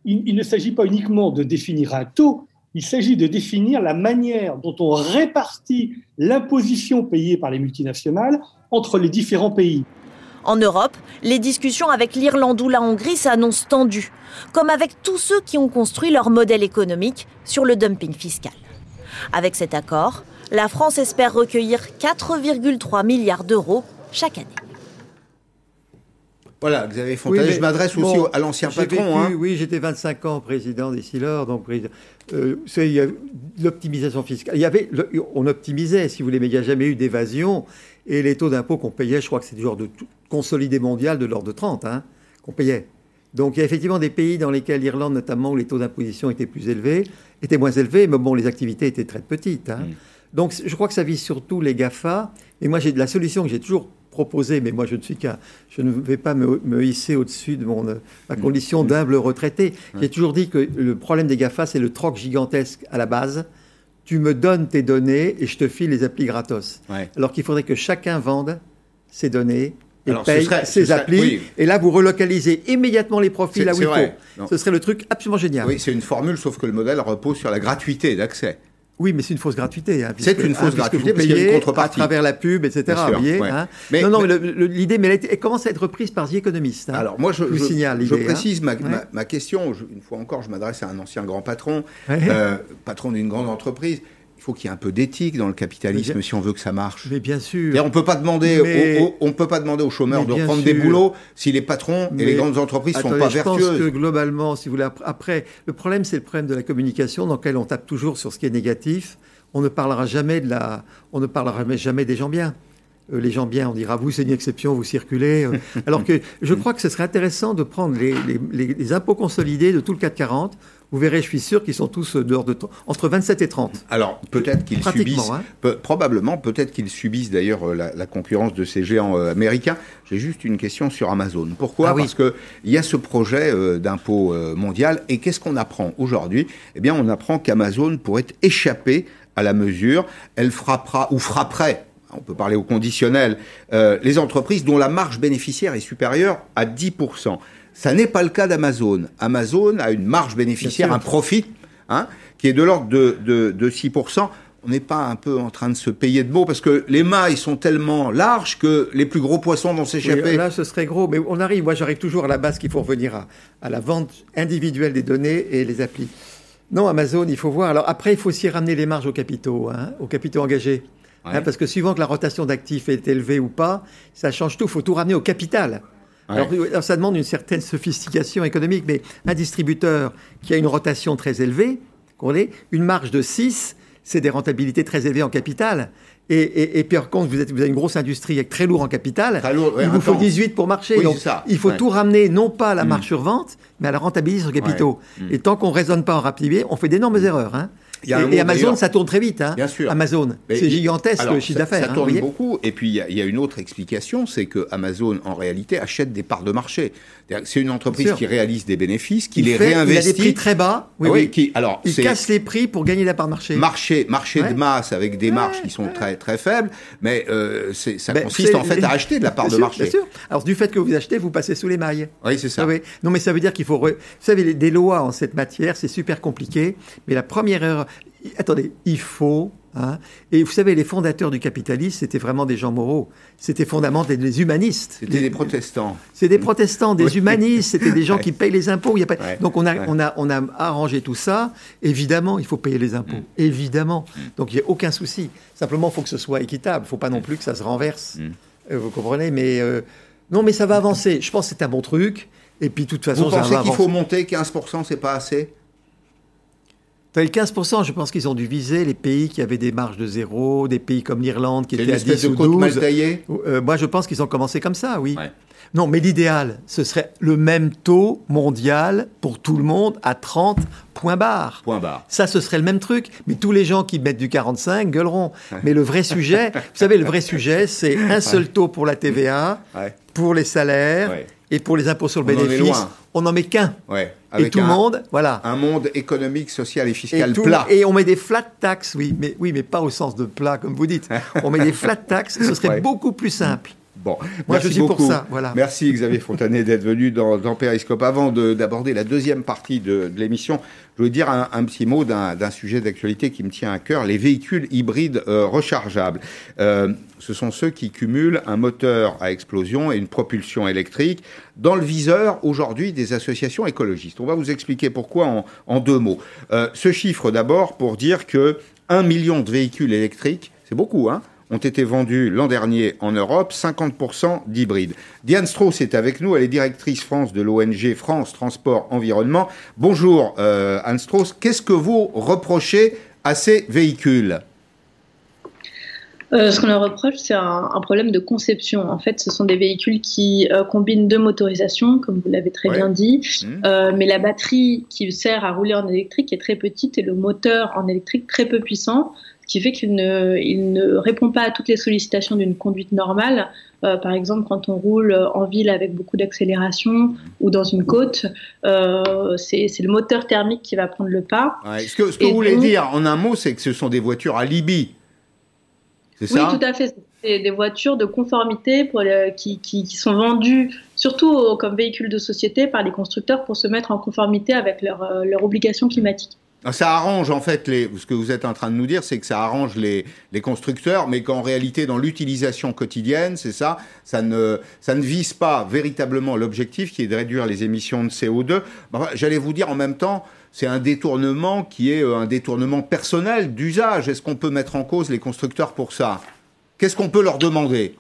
Speaker 12: Il, ne s'agit pas uniquement de définir un taux, il s'agit de définir la manière dont on répartit l'imposition payée par les multinationales entre les différents pays.
Speaker 9: En Europe, les discussions avec l'Irlande ou la Hongrie s'annoncent tendues, comme avec tous ceux qui ont construit leur modèle économique sur le dumping fiscal. Avec cet accord, la France espère recueillir 4,3 milliards d'euros chaque année.
Speaker 1: Voilà, Xavier Fontaine, je m'adresse aussi à l'ancien patron.
Speaker 2: hein. Oui, j'étais 25 ans président des Silors, donc euh, il y a l'optimisation fiscale. Il y avait, on optimisait, si vous voulez, mais il n'y a jamais eu d'évasion. Et les taux d'impôt qu'on payait, je crois que c'est du genre de consolidé mondial de l'ordre de 30, hein, qu'on payait. Donc il y a effectivement des pays dans lesquels l'Irlande notamment, où les taux d'imposition étaient plus élevés, étaient moins élevés, mais bon, les activités étaient très petites. Hein. Mm. Donc je crois que ça vise surtout les GAFA. Et moi, j'ai de la solution que j'ai toujours proposée, mais moi je ne suis qu'un, je ne vais pas me, hisser au-dessus de mon, ma condition d'humble retraité. J'ai toujours dit que le problème des GAFA, c'est le troc gigantesque à la base tu me donnes tes données et je te file les applis gratos. Alors qu'il faudrait que chacun vende ses données et paye ses applis. Et là, vous relocalisez immédiatement les profils là où il faut. Ce serait le truc absolument génial.
Speaker 1: Oui, c'est une formule, sauf que le modèle repose sur la gratuité d'accès.
Speaker 2: Oui, mais c'est une fausse gratuité. Hein,
Speaker 1: c'est une fausse gratuité,
Speaker 2: mais il y a une contrepartie. À travers la pub, etc. Hein. mais, non, non, mais, l'idée, mais elle, commence à être reprise par The Economist. Hein.
Speaker 1: Alors, moi, je, je, je précise ma, ma, question. une fois encore, je m'adresse à un ancien grand patron, euh, patron d'une grande entreprise faut qu'il y ait un peu d'éthique dans le capitalisme si on veut que ça marche.
Speaker 2: Mais bien sûr.
Speaker 1: on peut pas demander, on peut pas demander aux chômeurs de reprendre des boulots si les patrons et les grandes entreprises ne sont pas vertueuses.
Speaker 2: Je pense que globalement, si vous voulez, après, le problème c'est le problème de la communication dans lequel on tape toujours sur ce qui est négatif. On ne parlera jamais de la, on ne parlera jamais des gens bien. Euh, les gens bien, on dira vous c'est une exception, vous circulez. Euh. alors que je crois que ce serait intéressant de prendre les, les impôts consolidés de tout le 440 vous verrez, je suis sûr qu'ils sont tous dehors de entre 27 et 30.
Speaker 1: Alors peut-être qu'ils subissent, hein. probablement, peut-être qu'ils subissent d'ailleurs euh, la, concurrence de ces géants euh, américains. J'ai juste une question sur Amazon. Pourquoi? Ah Parce qu'il y a ce projet euh, d'impôt mondial et qu'est-ce qu'on apprend aujourd'hui? Eh bien, on apprend qu'Amazon pourrait échapper à la mesure. Elle frappera ou frapperait on peut parler au conditionnel, les entreprises dont la marge bénéficiaire est supérieure à 10%. Ça n'est pas le cas d'Amazon. Amazon a une marge bénéficiaire, un profit, hein, qui est de l'ordre de, de, 6%. On n'est pas un peu en train de se payer de mots parce que les mailles sont tellement larges que les plus gros poissons vont s'échapper.
Speaker 2: là, ce serait gros, mais on arrive. Moi, j'arrive toujours à la base qu'il faut revenir à, à, la vente individuelle des données et les applis. Non, Amazon, il faut voir. Alors après, il faut aussi ramener les marges aux capitaux, hein, aux capitaux engagés. Hein, parce que suivant que la rotation d'actifs est élevée ou pas, ça change tout. Il faut tout ramener au capital. Alors, ça demande une certaine sophistication économique, mais un distributeur qui a une rotation très élevée, une marge de 6, c'est des rentabilités très élevées en capital. Et, et, puis, par contre, vous, êtes, vous avez une grosse industrie avec très lourd en capital. il vous faut 18 pour marcher. donc, il faut tout ramener, non pas à la mm. marge sur vente, mais à la rentabilité sur capitaux. Mm. Et tant qu'on ne raisonne pas en rapidité, on fait d'énormes erreurs. Hein. Et, Amazon, ça tourne très vite. Hein.
Speaker 1: Bien sûr.
Speaker 2: Amazon, c'est gigantesque le chiffre d'affaires.
Speaker 1: Ça, hein, tourne beaucoup. Et puis, il y, a une autre explication, c'est que Amazon, en réalité, achète des parts de marché. C'est une entreprise qui réalise des bénéfices, qui les réinvestit.
Speaker 2: Il a des prix très bas.
Speaker 1: Oui, oui. Qui, alors,
Speaker 2: il casse les prix pour gagner la part de marché.
Speaker 1: Marché, marché de masse avec des marges qui sont très très faibles, mais euh, ça ben, consiste en fait à acheter de la part de marché.
Speaker 2: Bien sûr. Alors du fait que vous achetez, vous passez sous les mailles.
Speaker 1: Oui, c'est ça. Ah
Speaker 2: non, mais ça veut dire qu'il faut. Vous savez, des lois en cette matière, c'est super compliqué. Mais la première erreur, attendez, il faut. Hein, et vous savez, les fondateurs du capitalisme, c'était vraiment des gens moraux. C'était fondamentalement des humanistes.
Speaker 1: C'était des, protestants.
Speaker 2: C'est des protestants, des humanistes. C'était des gens qui payent les impôts. Il y a pas... Donc on a, on, a, on a arrangé tout ça. Évidemment, il faut payer les impôts. Mm. Évidemment. Mm. Donc il n'y a aucun souci. Simplement, il faut que ce soit équitable. Il ne faut pas non plus que ça se renverse. Mm. Euh, vous comprenez? Mais euh, non, mais ça va avancer. Je pense que c'est un bon truc. Et puis, de toute façon,
Speaker 1: vous pensez qu'il faut monter 15%, c'est pas assez?
Speaker 2: Les 15%, je pense qu'ils ont dû viser les pays qui avaient des marges de zéro, des pays comme l'Irlande qui étaient à 10 ou 12.
Speaker 1: Mal taillée
Speaker 2: euh, moi, je pense qu'ils ont commencé comme ça, oui. Non, mais l'idéal, ce serait le même taux mondial pour tout le monde à 30 points barre.
Speaker 1: Point barre.
Speaker 2: Ça, ce serait le même truc. Mais tous les gens qui mettent du 45 gueuleront. Mais le vrai sujet, vous savez, le vrai sujet, c'est un seul taux pour la TVA, pour les salaires et pour les impôts sur le bénéfice. On n'en met qu'un.
Speaker 1: Ouais.
Speaker 2: et tout le monde, voilà.
Speaker 1: Un monde économique, social et fiscal plat.
Speaker 2: Et on met des flat taxes, oui, mais, oui, mais pas au sens de plat, comme vous dites. on met des flat taxes, ce serait beaucoup plus simple.
Speaker 1: Bon, Moi, merci je suis beaucoup. pour ça. Voilà. Merci Xavier Fontanet d'être venu dans, dans, Périscope. Avant d'aborder la deuxième partie de, de l'émission, je voulais dire un, petit mot d'un sujet d'actualité qui me tient à cœur, les véhicules hybrides euh, rechargeables. Euh, ce sont ceux qui cumulent un moteur à explosion et une propulsion électrique dans le viseur aujourd'hui des associations écologistes. On va vous expliquer pourquoi en, en deux mots. Euh, ce chiffre d'abord pour dire que un million de véhicules électriques, c'est beaucoup, hein ont été vendus l'an dernier en Europe, 50% d'hybrides. Diane Strauss est avec nous, elle est directrice France de l'ONG France Transport Environnement. Bonjour euh, Anne Strauss, qu'est-ce que vous reprochez à ces véhicules?
Speaker 13: Euh, ce qu'on leur reproche, c'est un, problème de conception. En fait, ce sont des véhicules qui euh, combinent deux motorisations, comme vous l'avez très bien dit, mmh. mais la batterie qui sert à rouler en électrique est très petite et le moteur en électrique très peu puissant qui fait qu'il ne, il ne répond pas à toutes les sollicitations d'une conduite normale. Euh, par exemple, quand on roule en ville avec beaucoup d'accélération ou dans une côte, euh, c'est le moteur thermique qui va prendre le pas.
Speaker 1: ce que, ce que vous voulez dire en un mot, c'est que ce sont des voitures à Libye.
Speaker 13: C'est ça? Oui, tout à fait. C'est des voitures de conformité pour qui, qui, qui, sont vendues surtout comme véhicules de société par les constructeurs pour se mettre en conformité avec leurs leur euh, obligations climatiques.
Speaker 1: Ça arrange en fait les, ce que vous êtes en train de nous dire, c'est que ça arrange les, les constructeurs, mais qu'en réalité dans l'utilisation quotidienne, c'est ça, ça ne, ça ne vise pas véritablement l'objectif qui est de réduire les émissions de CO2. J'allais vous dire en même temps, c'est un détournement qui est euh, un détournement personnel d'usage. Est-ce qu'on peut mettre en cause les constructeurs pour ça? Qu'est-ce qu'on peut leur demander?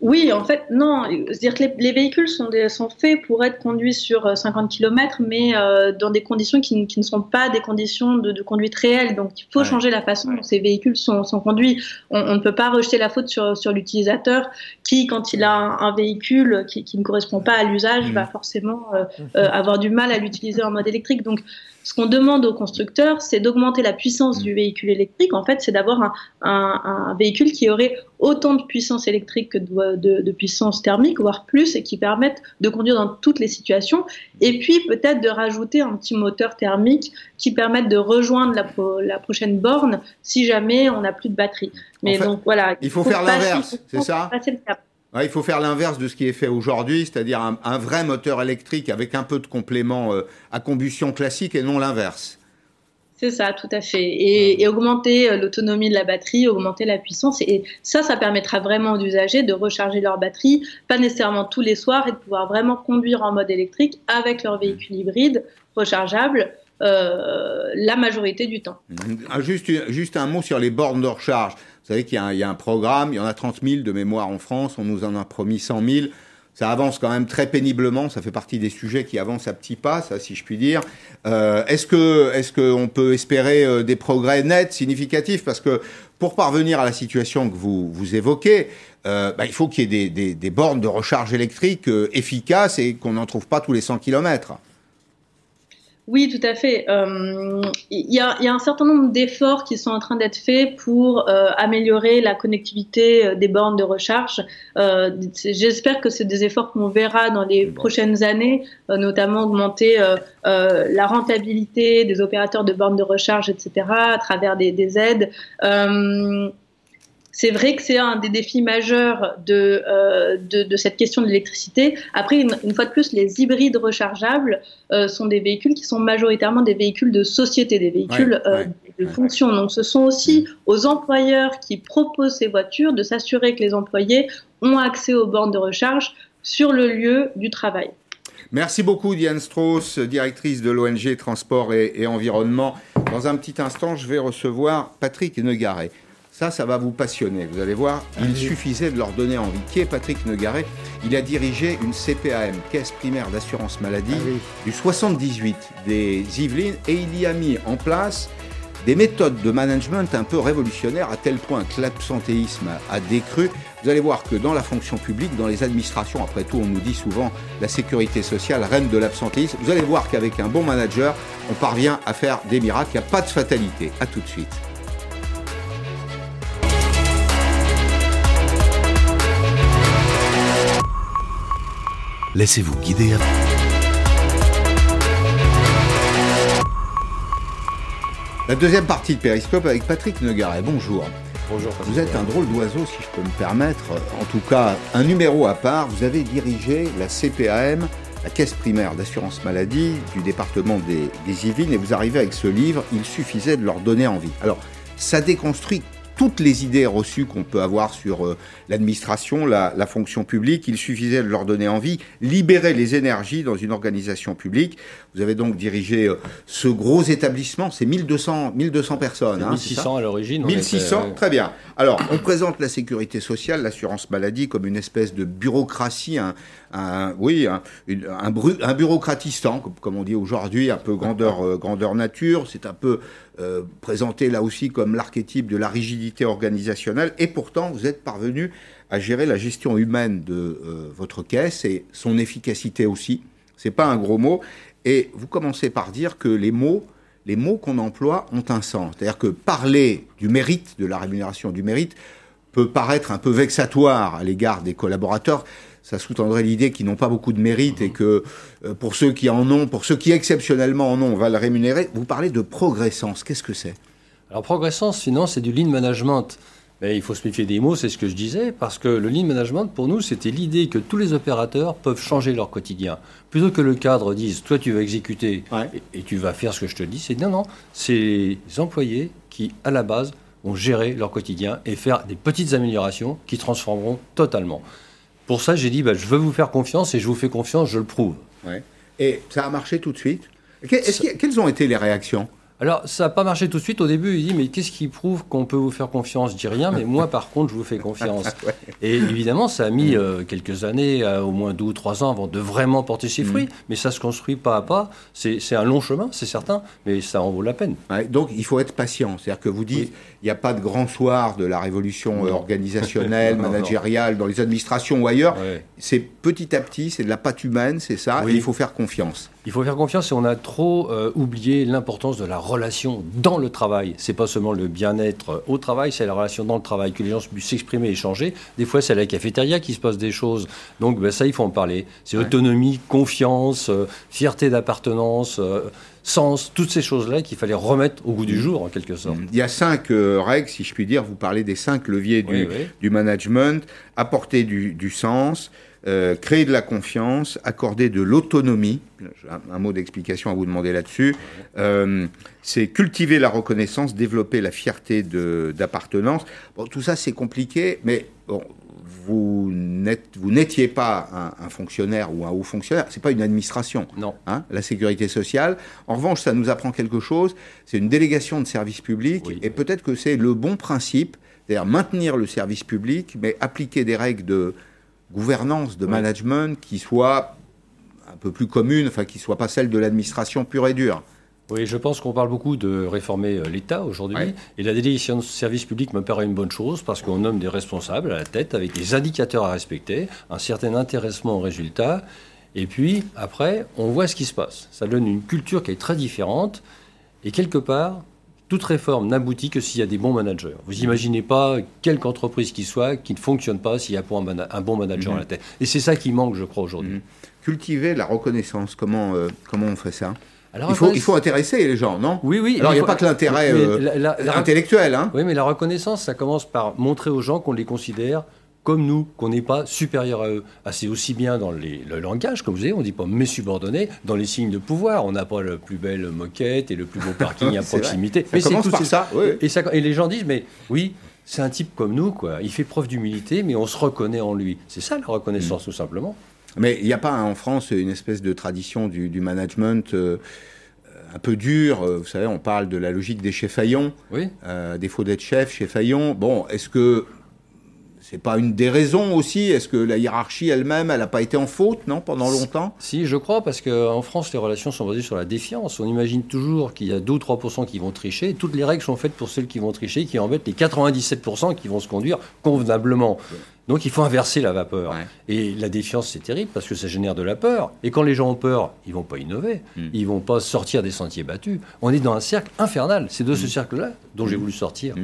Speaker 13: Oui, en fait, non. C'est-à-dire que les, véhicules sont, sont, faits pour être conduits sur 50 euh, km, mais euh, dans des conditions qui, ne sont pas des conditions de, conduite réelles. Donc, il faut changer la façon dont ces véhicules sont, conduits. On, ne peut pas rejeter la faute sur, l'utilisateur qui, quand il a un, véhicule qui, ne correspond pas à l'usage, mmh. va forcément euh, avoir du mal à l'utiliser en mode électrique. Donc, ce qu'on demande aux constructeurs, c'est d'augmenter la puissance du véhicule électrique. En fait, c'est d'avoir un, véhicule qui aurait autant de puissance électrique que de, puissance thermique, voire plus, et qui permette de conduire dans toutes les situations. Et puis peut-être de rajouter un petit moteur thermique qui permette de rejoindre la, prochaine borne si jamais on n'a plus de batterie.
Speaker 1: Mais donc voilà. Il faut, faire l'inverse, c'est ça? Il faut faire l'inverse de ce qui est fait aujourd'hui, c'est-à-dire un, vrai moteur électrique avec un peu de complément euh, à combustion classique et non l'inverse.
Speaker 13: C'est ça, tout à fait. Et, augmenter euh, l'autonomie de la batterie, augmenter la puissance. Et ça, ça permettra vraiment aux usagers de recharger leur batterie, pas nécessairement tous les soirs, et de pouvoir vraiment conduire en mode électrique avec leur véhicule hybride rechargeable euh, la majorité du temps.
Speaker 1: Juste, juste un mot sur les bornes de recharge. Vous savez qu'il y, a un programme, il y en a 30 000 de mémoire en France, on nous en a promis 100 000. Ça avance quand même très péniblement, ça fait partie des sujets qui avancent à petits pas, ça, si je puis dire. Euh, est-ce est-ce qu'on peut espérer euh, des progrès nets, significatifs? Parce que pour parvenir à la situation que vous, vous évoquez, euh, bah, il faut qu'il y ait des, des, bornes de recharge électrique efficaces et qu'on n'en trouve pas tous les 100 kilomètres.
Speaker 13: Oui, tout à fait. Euh, il y, a, un certain nombre d'efforts qui sont en train d'être faits pour euh, améliorer la connectivité euh, des bornes de recharge. J'espère que c'est des efforts qu'on verra dans les prochaines années, notamment augmenter la rentabilité des opérateurs de bornes de recharge, etc., à travers des, des aides. C'est vrai que c'est un des défis majeurs de, euh, de, cette question de l'électricité. Après, une, fois de plus, les hybrides rechargeables euh, sont des véhicules qui sont majoritairement des véhicules de société, des véhicules euh, de fonction. Donc, ce sont aussi aux employeurs qui proposent ces voitures de s'assurer que les employés ont accès aux bornes de recharge sur le lieu du travail.
Speaker 1: Merci beaucoup Diane Strauss, directrice de l'ONG Transport et, et, Environnement. Dans un petit instant, je vais recevoir Patrick Negaret. Ça, ça va vous passionner. Vous allez voir, il suffisait de leur donner envie. Qui est Patrick Negaret Il a dirigé une CPAM, Caisse primaire d'assurance maladie, ah du 78 des Yvelines, et il y a mis en place des méthodes de management un peu révolutionnaires, à tel point que l'absentéisme a décru. Vous allez voir que dans la fonction publique, dans les administrations, après tout, on nous dit souvent la sécurité sociale, reine de l'absentéisme. Vous allez voir qu'avec un bon manager, on parvient à faire des miracles. Il n'y a pas de fatalité. À tout de suite.
Speaker 14: Laissez-vous guider.
Speaker 1: La deuxième partie de Périscope avec Patrick Negaret. Bonjour.
Speaker 15: Bonjour.
Speaker 1: Vous êtes un drôle d'oiseau, si je peux me permettre. En tout cas, un numéro à part. Vous avez dirigé la CPAM, la Caisse primaire d'assurance maladie du département des, des Yvelines, et vous arrivez avec ce livre. Il suffisait de leur donner envie. Alors, ça déconstruit toutes les idées reçues qu'on peut avoir sur euh, l'administration, la, fonction publique. Il suffisait de leur donner envie, libérer les énergies dans une organisation publique. Vous avez donc dirigé euh, ce gros établissement, c'est 1200, 1200 personnes.
Speaker 15: 1600 hein, à l'origine.
Speaker 1: 1600, très bien. Alors, on présente la sécurité sociale, l'assurance maladie comme une espèce de bureaucratie, un, oui, un, un, bureaucratistan, comme, on dit aujourd'hui, un peu grandeur, euh, grandeur nature. C'est un peu euh, présenté là aussi comme l'archétype de la rigidité organisationnelle. Et pourtant, vous êtes parvenu à gérer la gestion humaine de euh, votre caisse et son efficacité aussi. C'est pas un gros mot. Et vous commencez par dire que les mots, les mots qu'on emploie ont un sens. C'est-à-dire que parler du mérite, de la rémunération du mérite, peut paraître un peu vexatoire à l'égard des collaborateurs ça sous-tendrait l'idée qu'ils n'ont pas beaucoup de mérite et que euh, pour ceux qui en ont, pour ceux qui exceptionnellement en ont, on va le rémunérer. Vous parlez de progressance. Qu'est-ce que c'est?
Speaker 15: Alors progressance, sinon, c'est du lean management. Mais il faut se méfier des mots, c'est ce que je disais, parce que le lean management, pour nous, c'était l'idée que tous les opérateurs peuvent changer leur quotidien. Plutôt que le cadre dise, toi tu vas exécuter et, et, tu vas faire ce que je te dis, c'est non, non, c'est les employés qui, à la base, vont gérer leur quotidien et faire des petites améliorations qui transformeront totalement. Pour ça, j'ai dit, bah, je veux vous faire confiance et je vous fais confiance, je le prouve.
Speaker 1: Et ça a marché tout de suite? Quelles ont été les réactions?
Speaker 15: Alors, ça n'a pas marché tout de suite. Au début, il dit Mais qu'est-ce qui prouve qu'on peut vous faire confiance? Je dis rien, mais moi, par contre, je vous fais confiance. Et évidemment, ça a mis euh, quelques années, euh, au moins deux ou trois ans, avant de vraiment porter ses fruits. Mm. Mais ça se construit pas à pas. C'est un long chemin, c'est certain, mais ça en vaut la peine.
Speaker 1: donc, il faut être patient. C'est-à-dire que vous dites il n'y a pas de grand soir de la révolution organisationnelle, managériale, dans les administrations ou ailleurs. C'est petit à petit, c'est de la pâte humaine, c'est ça. Et il faut faire confiance.
Speaker 15: Il faut faire confiance et on a trop euh, oublié l'importance de la relation dans le travail. C'est pas seulement le bien-être au travail, c'est la relation dans le travail, que les gens puissent s'exprimer, échanger. Des fois, c'est à la cafétéria qui se passe des choses. Donc, ben, ça, il faut en parler. C'est autonomie, confiance, euh, fierté d'appartenance. Euh, sens, toutes ces choses-là qu'il fallait remettre au goût du jour, en quelque sorte.
Speaker 1: Il y a cinq règles, si je puis dire. Vous parlez des cinq leviers du, management. Apporter du sens, euh, créer de la confiance, accorder de l'autonomie, un, mot d'explication à vous demander là-dessus, euh, c'est cultiver la reconnaissance, développer la fierté d'appartenance. Bon, tout ça c'est compliqué, mais bon, vous n'étiez pas un, fonctionnaire ou un haut fonctionnaire, c'est pas une administration.
Speaker 15: Non.
Speaker 1: Hein, la sécurité sociale. En revanche, ça nous apprend quelque chose. C'est une délégation de service public, et peut-être que c'est le bon principe, c'est-à-dire maintenir le service public, mais appliquer des règles de gouvernance, de management qui soit un peu plus commune, enfin qui soit pas celle de l'administration pure et dure.
Speaker 15: Oui, je pense qu'on parle beaucoup de réformer euh, l'État aujourd'hui. Et la délégation de service public me paraît une bonne chose parce qu'on nomme des responsables à la tête avec des indicateurs à respecter, un certain intéressement aux résultats Et puis, après, on voit ce qui se passe. Ça donne une culture qui est très différente. Et quelque part, toute réforme n'aboutit que s'il y a des bons managers. Vous n'imaginez pas quelque entreprise qui soit qui ne fonctionne pas s'il y a pas un, bon manager à la tête. Et c'est ça qui manque, je crois, aujourd'hui.
Speaker 1: Cultiver la reconnaissance, comment, euh, comment on fait ça? Il, faut, il faut intéresser les gens, non?
Speaker 15: Oui, oui.
Speaker 1: Alors, il n'y a pas que l'intérêt euh, intellectuel. Hein
Speaker 15: oui, mais la reconnaissance, ça commence par montrer aux gens qu'on les considère comme nous, qu'on n'est pas supérieur à eux. Ah, c'est aussi bien dans le langage, comme vous savez, on ne dit pas mes subordonnés, dans les signes de pouvoir, on n'a pas la plus belle moquette et le plus beau parking à proximité.
Speaker 1: mais c'est tout
Speaker 15: ça. Et, ça. et les gens disent, mais oui, c'est un type comme nous, quoi. Il fait preuve d'humilité, mais on se reconnaît en lui. C'est ça la reconnaissance, mm. tout simplement.
Speaker 1: Mais il n'y a pas en France une espèce de tradition du, management euh, un peu dur. Euh, vous savez, on parle de la logique des chefs faillons.
Speaker 15: Oui.
Speaker 1: Euh, défaut d'être chef, chef faillon. Bon, est-ce que c'est pas une des raisons aussi Est-ce que la hiérarchie elle-même, elle n'a pas été en faute, non, pendant longtemps?
Speaker 15: Si, je crois, parce qu'en France, les relations sont basées sur la défiance. On imagine toujours qu'il y a 2 ou 3% qui vont tricher. Toutes les règles sont faites pour ceux qui vont tricher, qui embêtent les 97% qui vont se conduire convenablement. Donc il faut inverser la vapeur. Et la défiance, c'est terrible parce que ça génère de la peur. Et quand les gens ont peur, ils vont pas innover. Ils hmm. Ils vont pas sortir des sentiers battus. On est dans un cercle infernal. C'est de ce hmm. cercle-là dont j'ai hmm. voulu sortir.